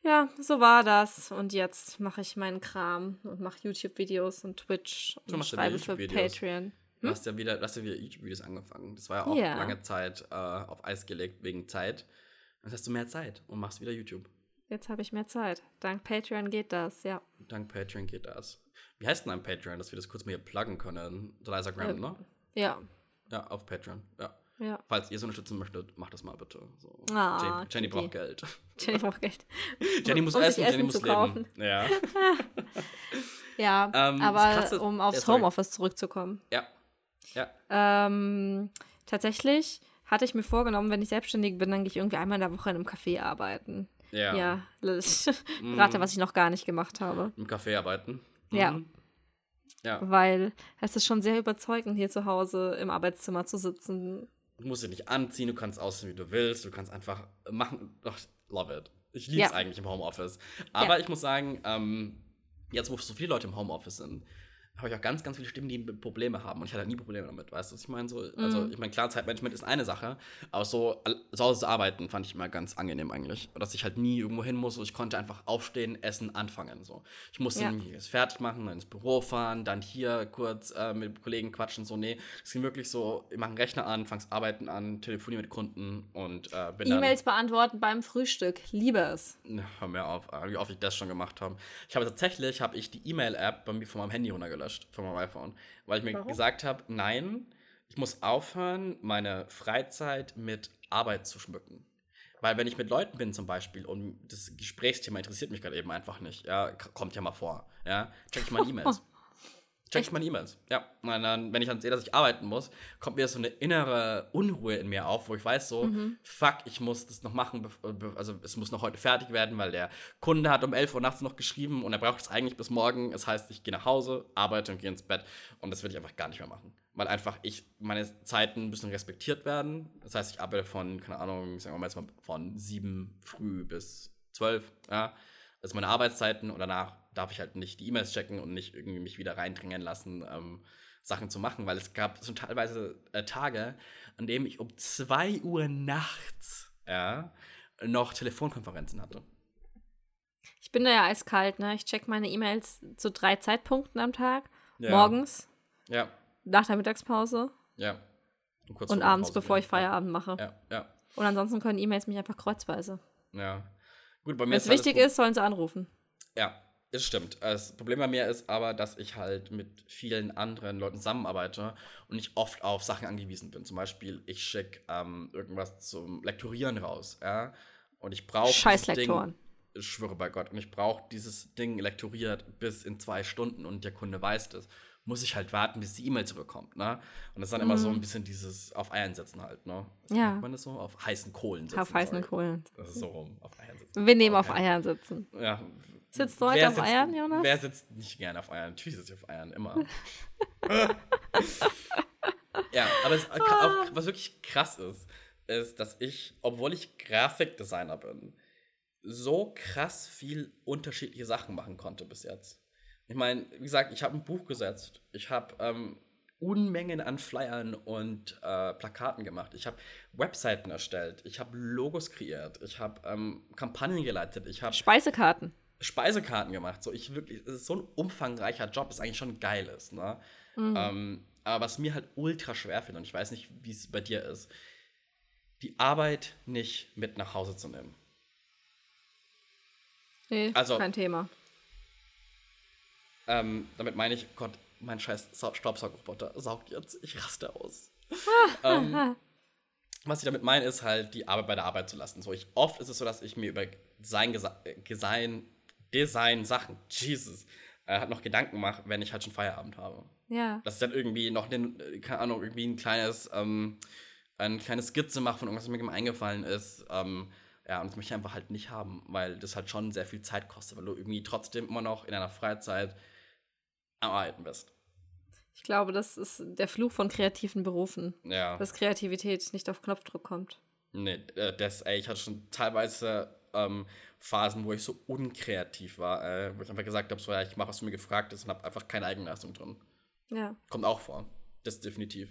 ja, so war das. Und jetzt mache ich meinen Kram und mache YouTube-Videos und Twitch Du und ja schreibe für. Patreon. Du hast ja wieder, du hast ja wieder YouTube-Videos angefangen. Das war ja auch Ja. lange Zeit äh, auf Eis gelegt wegen Zeit. Jetzt hast du mehr Zeit und machst wieder YouTube. Jetzt habe ich mehr Zeit. Dank Patreon geht das, ja. Dank Patreon geht das. Wie heißt denn ein Patreon, dass wir das kurz mal hier pluggen können? Dreiser Gram, Ähm, ne? Ja, Ja, auf Patreon. Ja. Ja. Falls ihr es unterstützen möchtet, macht das mal bitte. So. Ah, Jenny, Jenny braucht Geld. Jenny braucht Geld. Jenny muss Um essen, Essen Jenny muss leben. kaufen. Ja. Ja, Ähm, aber Krasse- um aufs Ja. Homeoffice zurückzukommen. ja. Ja. Ähm, tatsächlich hatte ich mir vorgenommen, wenn ich selbstständig bin, dann gehe ich irgendwie einmal in der Woche in einem Café arbeiten. Ja. Ja, Mm. rate, was ich noch gar nicht gemacht habe. Im Café arbeiten. Ja. Mhm. Ja. Weil es ist schon sehr überzeugend, hier zu Hause im Arbeitszimmer zu sitzen. Du musst dich nicht anziehen, du kannst aussehen, wie du willst, du kannst einfach machen. Ach, love it. Ich liebe es Ja. eigentlich im Homeoffice. Aber Ja. ich muss sagen, ähm, jetzt wo so viele Leute im Homeoffice sind, habe ich auch ganz, ganz viele Stimmen, die Probleme haben. Und ich hatte nie Probleme damit, weißt du, was ich meine? So, also, Mhm. ich meine, klar, Zeitmanagement ist eine Sache, aber so zu Hause zu arbeiten fand ich immer ganz angenehm eigentlich. Dass ich halt nie irgendwo hin muss. So, ich konnte einfach aufstehen, essen, anfangen. So. Ich musste Ja. mich fertig machen, dann ins Büro fahren, dann hier kurz äh, mit Kollegen quatschen. So, nee, es ging wirklich so, ich mache einen Rechner an, fang's Arbeiten an, telefoniere mit Kunden und äh, bin. E-Mails beantworten beim Frühstück. Liebe es. Na, Hör mir auf, äh, wie oft ich das schon gemacht habe. Ich habe tatsächlich habe ich die E-Mail-App bei mir von meinem Handy runtergelöscht, von meinem iPhone, weil ich mir Warum? gesagt habe, nein, ich muss aufhören, meine Freizeit mit Arbeit zu schmücken. Weil wenn ich mit Leuten bin zum Beispiel und das Gesprächsthema interessiert mich gerade eben einfach nicht, ja, kommt ja mal vor, ja, check ich meine E-Mails. Check ich meine E-Mails. Ja. Und dann, wenn ich dann sehe, dass ich arbeiten muss, kommt mir so eine innere Unruhe in mir auf, wo ich weiß so, fuck, ich muss das noch machen, also es muss noch heute fertig werden, weil der Kunde hat um 11 Uhr nachts noch geschrieben und er braucht es eigentlich bis morgen. Das heißt, ich gehe nach Hause, arbeite und gehe ins Bett und das will ich einfach gar nicht mehr machen. Weil einfach ich, meine Zeiten müssen respektiert werden. Das heißt, ich arbeite von, keine Ahnung, sagen wir mal jetzt mal von 7 früh bis 12, ja. Das sind meine Arbeitszeiten und danach darf ich halt nicht die E-Mails checken und nicht irgendwie mich wieder reindrängen lassen, ähm, Sachen zu machen, weil es gab so teilweise äh, Tage, an denen ich um 2 Uhr nachts ja, noch Telefonkonferenzen hatte. Ich bin da ja eiskalt, ne? Ich check meine E-Mails zu drei Zeitpunkten am Tag. Ja. Morgens, Ja, nach der Mittagspause ja. kurz und vor abends, bevor ich Feierabend mache. Ja, ja, Und ansonsten können E-Mails mich einfach kreuzweise. ja. Gut, bei mir Wenn es wichtig ist, sollen sie anrufen. Ja, das stimmt. Das Problem bei mir ist aber, dass ich halt mit vielen anderen Leuten zusammenarbeite und ich oft auf Sachen angewiesen bin. Zum Beispiel, ich schicke ähm, irgendwas zum Lektorieren raus, ja. Und ich brauche Scheiß Lektoren. Ich schwöre bei Gott. Und ich brauche dieses Ding lektoriert bis in zwei Stunden und der Kunde weiß das. Muss ich halt warten, bis die E-Mail zurückkommt, ne? Und das ist dann immer so ein bisschen dieses auf Eiern setzen halt, ne? Mhm. Ja. Nennt man das so? Auf heißen Kohlen sitzen. Auf heißen sorry. Kohlen. Das ist so rum, auf Eiern sitzen. Wir nehmen auf. Eiern sitzen. Ja. Sitzt du heute Wer auf sitzt- Eiern, Jonas? Wer sitzt nicht gerne auf Eiern? Natürlich sitze ich auf Eiern, immer. ja, aber es, Ah. auch, was wirklich krass ist, ist, dass ich, obwohl ich Grafikdesigner bin, so krass viel unterschiedliche Sachen machen konnte bis jetzt. Ich meine, wie gesagt, ich habe ein Buch gesetzt. Ich habe ähm, Unmengen an Flyern und äh, Plakaten gemacht. Ich habe Webseiten erstellt. Ich habe Logos kreiert. Ich habe ähm, Kampagnen geleitet. Ich habe Speisekarten. Speisekarten gemacht. So, ich wirklich, es ist so ein umfangreicher Job, ist eigentlich schon geil ist, ne? Ähm, aber was mir halt ultra schwer fällt, und ich weiß nicht, wie es bei dir ist, die Arbeit nicht mit nach Hause zu nehmen. Nee, Also- kein Thema. Ähm, damit meine ich, Gott, mein scheiß Sau- Staubsaugerroboter saugt jetzt. Ich raste aus. ähm, was ich damit meine, ist halt, die Arbeit bei der Arbeit zu lassen. So, ich, oft ist es so, dass ich mir über Design, Gesa- äh, Design, Design Sachen, Jesus, äh, halt noch Gedanken mache, wenn ich halt schon Feierabend habe. Ja. Dass ich dann irgendwie noch, den, keine Ahnung, irgendwie ein kleines, ähm, eine kleine Skizze mache von irgendwas, was mir eingefallen ist. Ähm, ja, und das möchte ich einfach halt nicht haben, weil das halt schon sehr viel Zeit kostet, weil du irgendwie trotzdem immer noch in deiner Freizeit am Arbeiten bist. Ich glaube, das ist der Fluch von kreativen Berufen, Ja. dass Kreativität nicht auf Knopfdruck kommt. Nee, äh, das, ey, ich hatte schon teilweise ähm, Phasen, wo ich so unkreativ war, äh, wo ich einfach gesagt habe, so, ja, ich mache, was du mir gefragt ist und habe einfach keine Eigenleistung drin. Ja. Kommt auch vor. Das definitiv.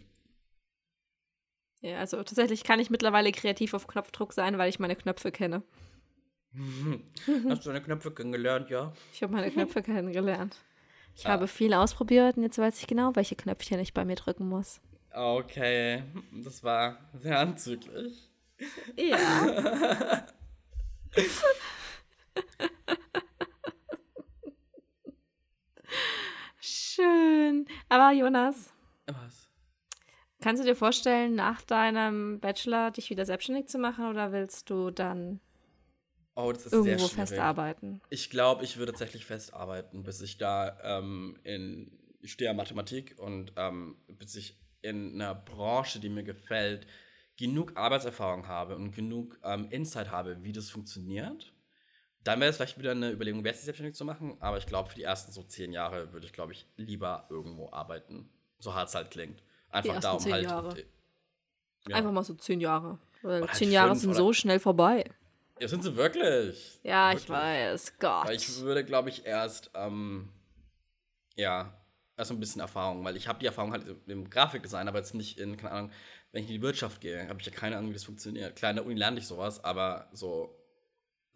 Ja, also tatsächlich kann ich mittlerweile kreativ auf Knopfdruck sein, weil ich meine Knöpfe kenne. Hast du deine Knöpfe kennengelernt, ja? Ich habe meine Knöpfe kennengelernt. Ich Ah. habe viel ausprobiert und jetzt weiß ich genau, welche Knöpfchen ich bei mir drücken muss. Okay, das war sehr anzüglich. Ja. Schön. Aber Jonas, Was? Kannst du dir vorstellen, nach deinem Bachelor dich wieder selbstständig zu machen oder willst du dann oh, irgendwo festarbeiten? Ich glaube, ich würde tatsächlich festarbeiten, bis ich da ähm, in, ich stehe Mathematik und ähm, bis ich in einer Branche, die mir gefällt, genug Arbeitserfahrung habe und genug ähm, Insight habe, wie das funktioniert. Dann wäre es vielleicht wieder eine Überlegung, wer sich selbstständig zu machen. Aber ich glaube, für die ersten so zehn Jahre würde ich, glaube ich, lieber irgendwo arbeiten. So hart es halt klingt. Einfach ersten da, um zehn halt. Jahre. Ja. Einfach mal so zehn Jahre. Weil Oder halt zehn Jahre sind so schnell vorbei. Ja, sind sie wirklich? Ja, Wirklich. ich weiß. Gott. Weil ich würde, glaube ich, erst, ähm, ja, erst ein bisschen Erfahrung, weil ich habe die Erfahrung halt im Grafikdesign, aber jetzt nicht in, keine Ahnung, wenn ich in die Wirtschaft gehe, habe ich ja keine Ahnung, wie das funktioniert. Klar, in der Uni lerne ich sowas, aber so,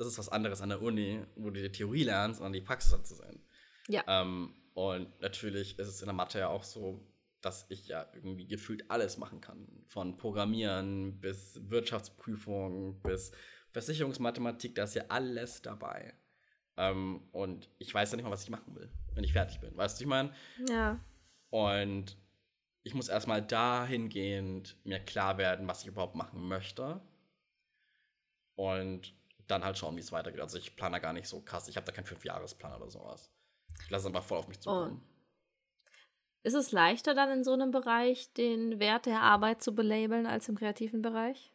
das ist was anderes an der Uni, wo du die Theorie lernst und dann die Praxis halt zu sein. Ja. Ähm, und natürlich ist es in der Mathe ja auch so, dass ich ja irgendwie gefühlt alles machen kann. Von Programmieren bis Wirtschaftsprüfung bis Versicherungsmathematik, da ist ja alles dabei. Ähm, und ich weiß ja nicht mal, was ich machen will, wenn ich fertig bin. Weißt du, ich meine? ja. Und ich muss erstmal dahingehend mir klar werden, was ich überhaupt machen möchte. Und dann halt schauen, wie es weitergeht. Also ich plane da gar nicht so krass. Ich habe da keinen Fünfjahresplan oder sowas. Ich lasse einfach voll auf mich zukommen. Ist es leichter dann in so einem Bereich den Wert der Arbeit zu belabeln als im kreativen Bereich?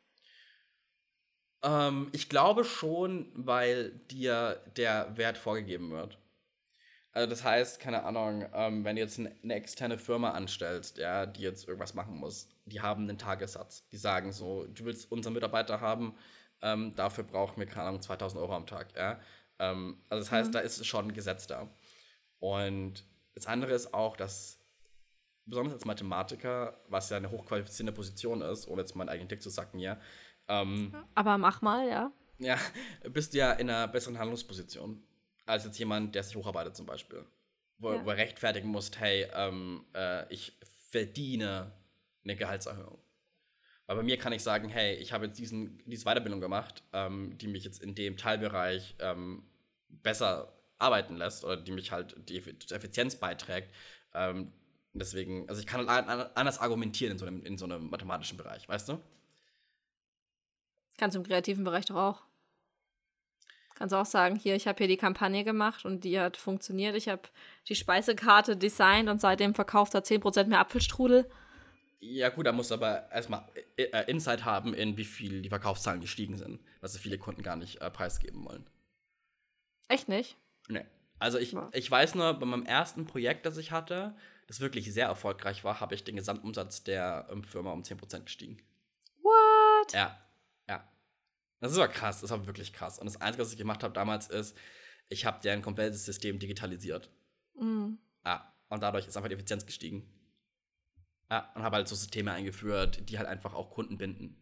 Ähm, ich glaube schon, weil dir der Wert vorgegeben wird. Also das heißt, keine Ahnung, ähm, wenn du jetzt eine, eine externe Firma anstellst, ja, die jetzt irgendwas machen muss, die haben einen Tagessatz. Die sagen so, du willst unseren Mitarbeiter haben, ähm, dafür brauchen wir, keine Ahnung, 2000 Euro am Tag, ja. Ähm, also das heißt, da ist schon ein Gesetz da. Und das andere ist auch, dass besonders als Mathematiker, was ja eine hochqualifizierte Position ist, ohne jetzt meinen eigenen Dick zu sacken, ja, ähm, Aber mach mal, ja. ja, bist du ja in einer besseren Handlungsposition als jetzt jemand, der sich hocharbeitet zum Beispiel. Wo, Ja. wo er rechtfertigen muss, hey, ähm, äh, ich verdiene eine Gehaltserhöhung. Weil bei mir kann ich sagen, hey, ich habe jetzt diesen, diese Weiterbildung gemacht, ähm, die mich jetzt in dem Teilbereich ähm, besser arbeiten lässt oder die mich halt die Effizienz beiträgt. Ähm, deswegen, also ich kann halt an- anders argumentieren in so, einem, in so einem mathematischen Bereich, weißt du? Kannst du im kreativen Bereich doch auch. Kannst auch sagen, hier, ich habe hier die Kampagne gemacht und die hat funktioniert. Ich habe die Speisekarte designt und seitdem verkauft er 10% mehr Apfelstrudel. Ja, gut, da musst du aber erstmal äh, äh, Insight haben, in wie viel die Verkaufszahlen gestiegen sind, was so viele Kunden gar nicht äh, preisgeben wollen. Echt nicht? Nee. Also ich, Ja. ich weiß nur, bei meinem ersten Projekt, das ich hatte, das wirklich sehr erfolgreich war, habe ich den Gesamtumsatz der ähm, Firma um 10% gestiegen. What? Ja, ja. Das ist aber krass, das war wirklich krass. Und das Einzige, was ich gemacht habe damals, ist, ich habe deren komplettes System digitalisiert. Mm. Ja, und dadurch ist einfach die Effizienz gestiegen. Ja, und habe halt so Systeme eingeführt, die halt einfach auch Kunden binden.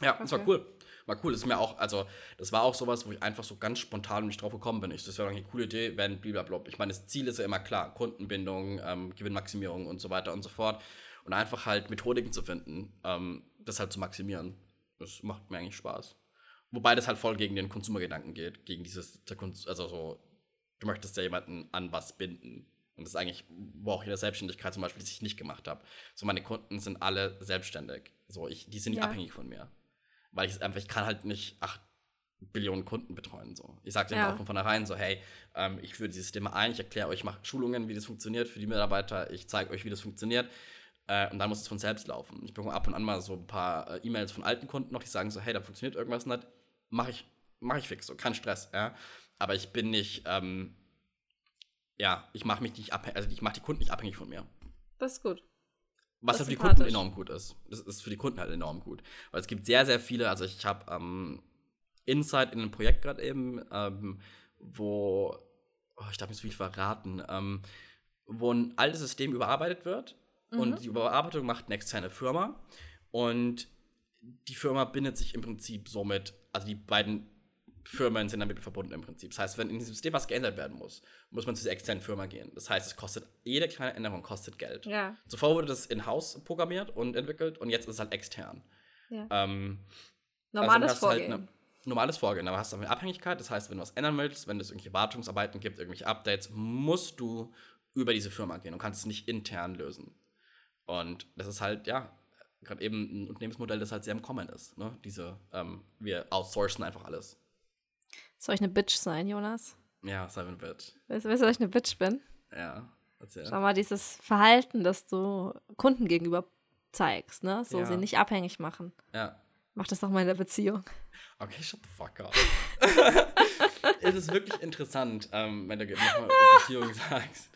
Ja, das war Okay. cool. War cool. Das ist mir auch, also, das war auch sowas, wo ich einfach so ganz spontan nicht drauf gekommen bin. Ich, das wäre doch eine coole Idee, wenn blablabla. Ich meine, das Ziel ist ja immer klar: Kundenbindung, ähm, Gewinnmaximierung und so weiter und so fort. Und einfach halt Methodiken zu finden, ähm, das halt zu maximieren. Das macht mir eigentlich Spaß. Wobei das halt voll gegen den Konsumergedanken geht, gegen dieses, also so, du möchtest ja jemanden an was binden. Und das ist eigentlich, wo auch in der Selbstständigkeit zum Beispiel, das ich nicht gemacht habe. So, meine Kunden sind alle selbstständig. So, ich, die sind nicht Ja. abhängig von mir. Weil ich einfach, ich kann halt nicht acht Billionen Kunden betreuen. So. Ich sage denen Ja. auch von vornherein so, hey, ähm, ich führe dieses Thema ein, ich erkläre euch, ich mache Schulungen, wie das funktioniert für die Mitarbeiter, ich zeige euch, wie das funktioniert. Äh, und dann muss es von selbst laufen. Ich bekomme ab und an mal so ein paar äh, E-Mails von alten Kunden noch, die sagen so, hey, da funktioniert irgendwas nicht. Mache ich, mach ich fix, so, kein Stress, ja. Aber ich bin nicht, ähm, ja, ich mache mich nicht abhängig, also ich mache die Kunden nicht abhängig von mir. Das ist gut. Was Das halt für die Kunden enorm gut ist. Das ist für die Kunden halt enorm gut. Weil es gibt sehr, sehr viele, also ich habe ähm, Insight in einem Projekt gerade eben, ähm, wo, oh, ich darf nicht so viel verraten, ähm, wo ein altes System überarbeitet wird Mhm. und die Überarbeitung macht eine externe Firma und die Firma bindet sich im Prinzip somit, also die beiden Firmen sind damit verbunden im Prinzip. Das heißt, wenn in diesem System was geändert werden muss, muss man zu dieser externen Firma gehen. Das heißt, es kostet, jede kleine Änderung kostet Geld. Ja. Zuvor wurde das in-house programmiert und entwickelt und jetzt ist es halt extern. ja. Ähm, Normales hast du halt Vorgehen. eine- normales Vorgehen, aber hast du eine Abhängigkeit. Das heißt, wenn du was ändern willst, wenn es irgendwelche Wartungsarbeiten gibt, irgendwelche Updates, musst du über diese Firma gehen und kannst es nicht intern lösen. Und das ist halt, ja, gerade eben ein Unternehmensmodell, das halt sehr im Kommen ist. Ne? Diese, ähm, wir outsourcen einfach alles. Soll ich eine Bitch sein, Jonas? Ja, sei eine Bitch. Weißt du, weißt du, dass ich eine Bitch bin? Ja, erzähl. Schau mal, dieses Verhalten, das du Kunden gegenüber zeigst, ne? So Ja. sie nicht abhängig machen. Ja. Mach das doch mal in der Beziehung. Okay, shut the fuck up. es ist wirklich interessant, ähm, wenn du nochmal Beziehung sagst.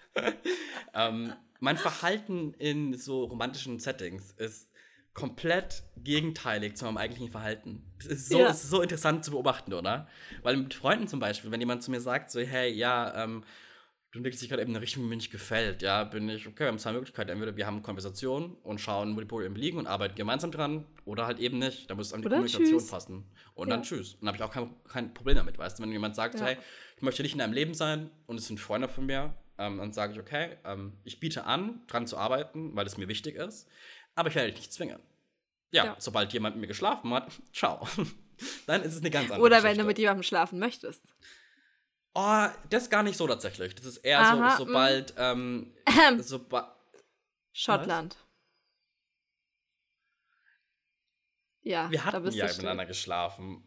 ähm, mein Verhalten in so romantischen Settings ist komplett gegenteilig zu meinem eigentlichen Verhalten. Es ist so, Ja. es ist so interessant zu beobachten, oder? Weil mit Freunden zum Beispiel, wenn jemand zu mir sagt, so, hey, ja, ähm, du entwickelst dich gerade eben in eine Richtung, die mir nicht gefällt, ja, bin ich, okay, wir haben zwei Möglichkeiten. Entweder wir haben Konversation und schauen, wo die Probleme liegen und arbeiten gemeinsam dran, oder halt eben nicht. Da muss an die Oder Kommunikation tschüss. passen. Und Ja. dann tschüss. Und dann habe ich auch kein, kein Problem damit, weißt du? Wenn jemand sagt, Ja. hey, ich möchte nicht in deinem Leben sein und es sind Freunde von mir, ähm, dann sage ich, okay, ähm, ich biete an, dran zu arbeiten, weil es mir wichtig ist, aber ich werde dich nicht zwingen. Ja, Ja. sobald jemand mit mir geschlafen hat, ciao. dann ist es eine ganz andere Oder wenn du Geschichte. mit jemandem schlafen möchtest. Oh, das gar nicht so tatsächlich. Das ist eher Aha, so, mm. sobald, ähm, soba Schottland. Ja, wir da hatten bist ja du miteinander geschlafen.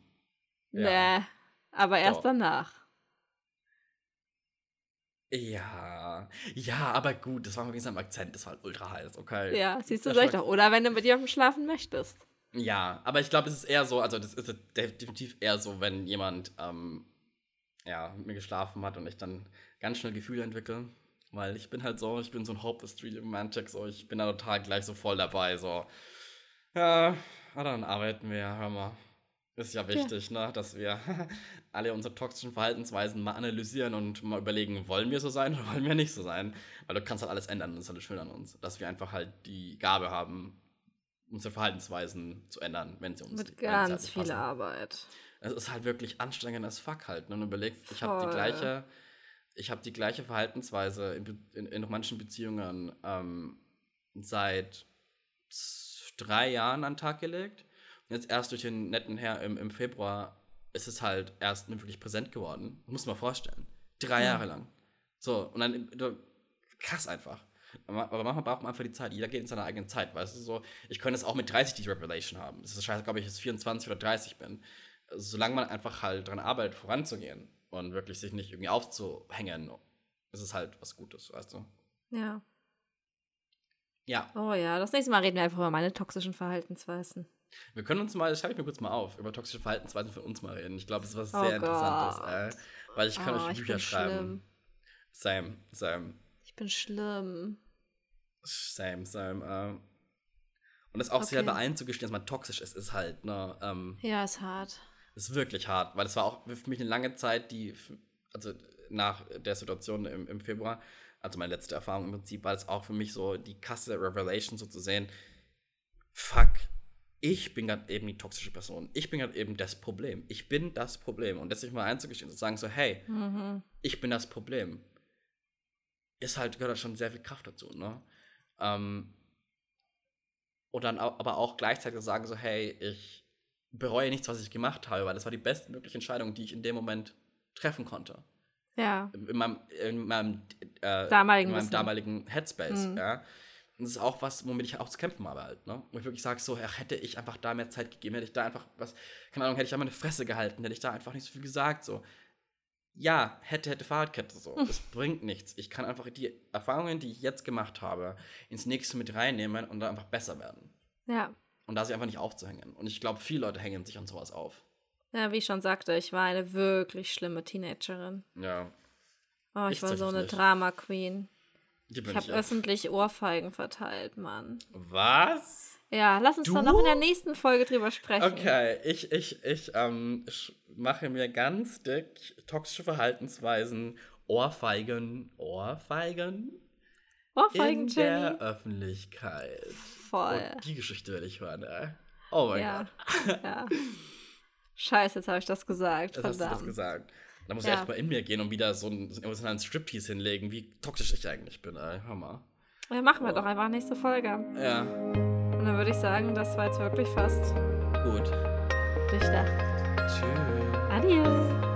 Ja. Nee, aber erst Doch. danach. Ja, ja, aber gut, das war wegen seinem Akzent, das war halt ultra heiß, okay. Ja, siehst du, Das sag ich doch. Oder wenn du mit jemandem schlafen möchtest. Ja, aber ich glaube, es ist eher so, also das ist definitiv eher so, wenn jemand ähm, ja, mit mir geschlafen hat und ich dann ganz schnell Gefühle entwickle. Weil ich bin halt so, ich bin so ein Hope Street Romantic, so ich bin da total gleich so voll dabei, so. Ja, ah, dann arbeiten wir, hör mal. Ist ja wichtig, ne, dass wir alle unsere toxischen Verhaltensweisen mal analysieren und mal überlegen, wollen wir so sein oder wollen wir nicht so sein? Weil du kannst halt alles ändern, das ist halt schön an uns, dass wir einfach halt die Gabe haben, unsere Verhaltensweisen zu ändern, wenn sie uns Mit halt ganz nicht viel passen. Arbeit. Es ist halt wirklich anstrengend as fuck halt. Ne? Und du überlegst, ich habe die gleiche, ich habe die gleiche Verhaltensweise in, in, in romantischen Beziehungen ähm, seit drei Jahren an den Tag gelegt. Jetzt erst durch den netten Herr im, im Februar ist es halt erst wirklich präsent geworden. Muss man vorstellen. Drei Ja. Jahre lang. So, und dann krass einfach. Aber manchmal braucht man einfach die Zeit. Jeder geht in seiner eigenen Zeit, weißt du so. Ich könnte es auch mit 30 die Revelation haben. Es ist scheiße, glaube ich, jetzt 24 oder 30 bin. Solange man einfach halt dran arbeitet, voranzugehen und wirklich sich nicht irgendwie aufzuhängen, ist es halt was Gutes, weißt du. Ja. Ja, Oh ja, das nächste Mal reden wir einfach über meine toxischen Verhaltensweisen. Wir können uns mal, das schreibe ich mir kurz mal auf, über toxische Verhaltensweisen von uns mal reden. Ich glaube, das ist was Oh sehr Interessantes, Gott. äh, weil ich kann oh, euch ich Bücher bin schreiben. schlimm. Same, same. Ich bin schlimm. Same, same. Ähm. Und das auch Okay. selber einzugestehen, dass man toxisch ist, ist halt, ne, ähm, Ja, ist hart. ist wirklich hart, weil es war auch für mich eine lange Zeit, die, also nach der Situation im, im Februar, also meine letzte Erfahrung im Prinzip, war es auch für mich so die krasse Revelation so zu sehen, fuck, ich bin gerade eben die toxische Person. Ich bin gerade eben das Problem. Ich bin das Problem. Und das sich mal einzugestehen, zu sagen so, hey, Mhm. ich bin das Problem, ist halt, gehört halt schon sehr viel Kraft dazu, ne? Ähm, und dann aber auch gleichzeitig sagen so, hey, ich bereue nichts, was ich gemacht habe, weil das war die bestmögliche Entscheidung, die ich in dem Moment treffen konnte. Ja. In meinem, in meinem, äh, Damaligen in meinem damaligen Headspace, Mhm. ja. Und das ist auch was, womit ich auch zu kämpfen habe halt, ne? Wo ich wirklich sage, so, ach, hätte ich einfach da mehr Zeit gegeben, hätte ich da einfach was, keine Ahnung, hätte ich da meine Fresse gehalten, hätte ich da einfach nicht so viel gesagt, so. Ja, hätte, hätte Fahrradkette, so. Das bringt nichts. Ich kann einfach die Erfahrungen, die ich jetzt gemacht habe, ins nächste mit reinnehmen und dann einfach besser werden. Ja. Und da sich einfach nicht aufzuhängen. Und ich glaube, viele Leute hängen sich an sowas auf. Ja, wie ich schon sagte, ich war eine wirklich schlimme Teenagerin. Ja, Oh, ich, Ich war so eine tatsächlich. Ich habe ich auch. öffentlich Ohrfeigen verteilt, Mann. Was? Ja, lass uns Du? dann noch in der nächsten Folge drüber sprechen. Okay, ich, ich, ich ähm, mache mir ganz dick toxische Verhaltensweisen, Ohrfeigen, Ohrfeigen Ohrfeigen, in der Jenny. Öffentlichkeit. Voll. Und die Geschichte will ich hören, ey. Oh mein Ja. Gott, ja. Scheiße, jetzt habe ich das gesagt. das hast du das Verdammt. gesagt. Da muss Ja. ich echt mal in mir gehen und wieder so einen, so einen emotionalen Striptease hinlegen, wie toxisch ich eigentlich bin, ey. Hör mal. Ja, machen wir doch einfach nächste Folge. Ja, Und dann würde ich sagen, das war jetzt wirklich fast gut. durchdacht. Tschüss. Adios.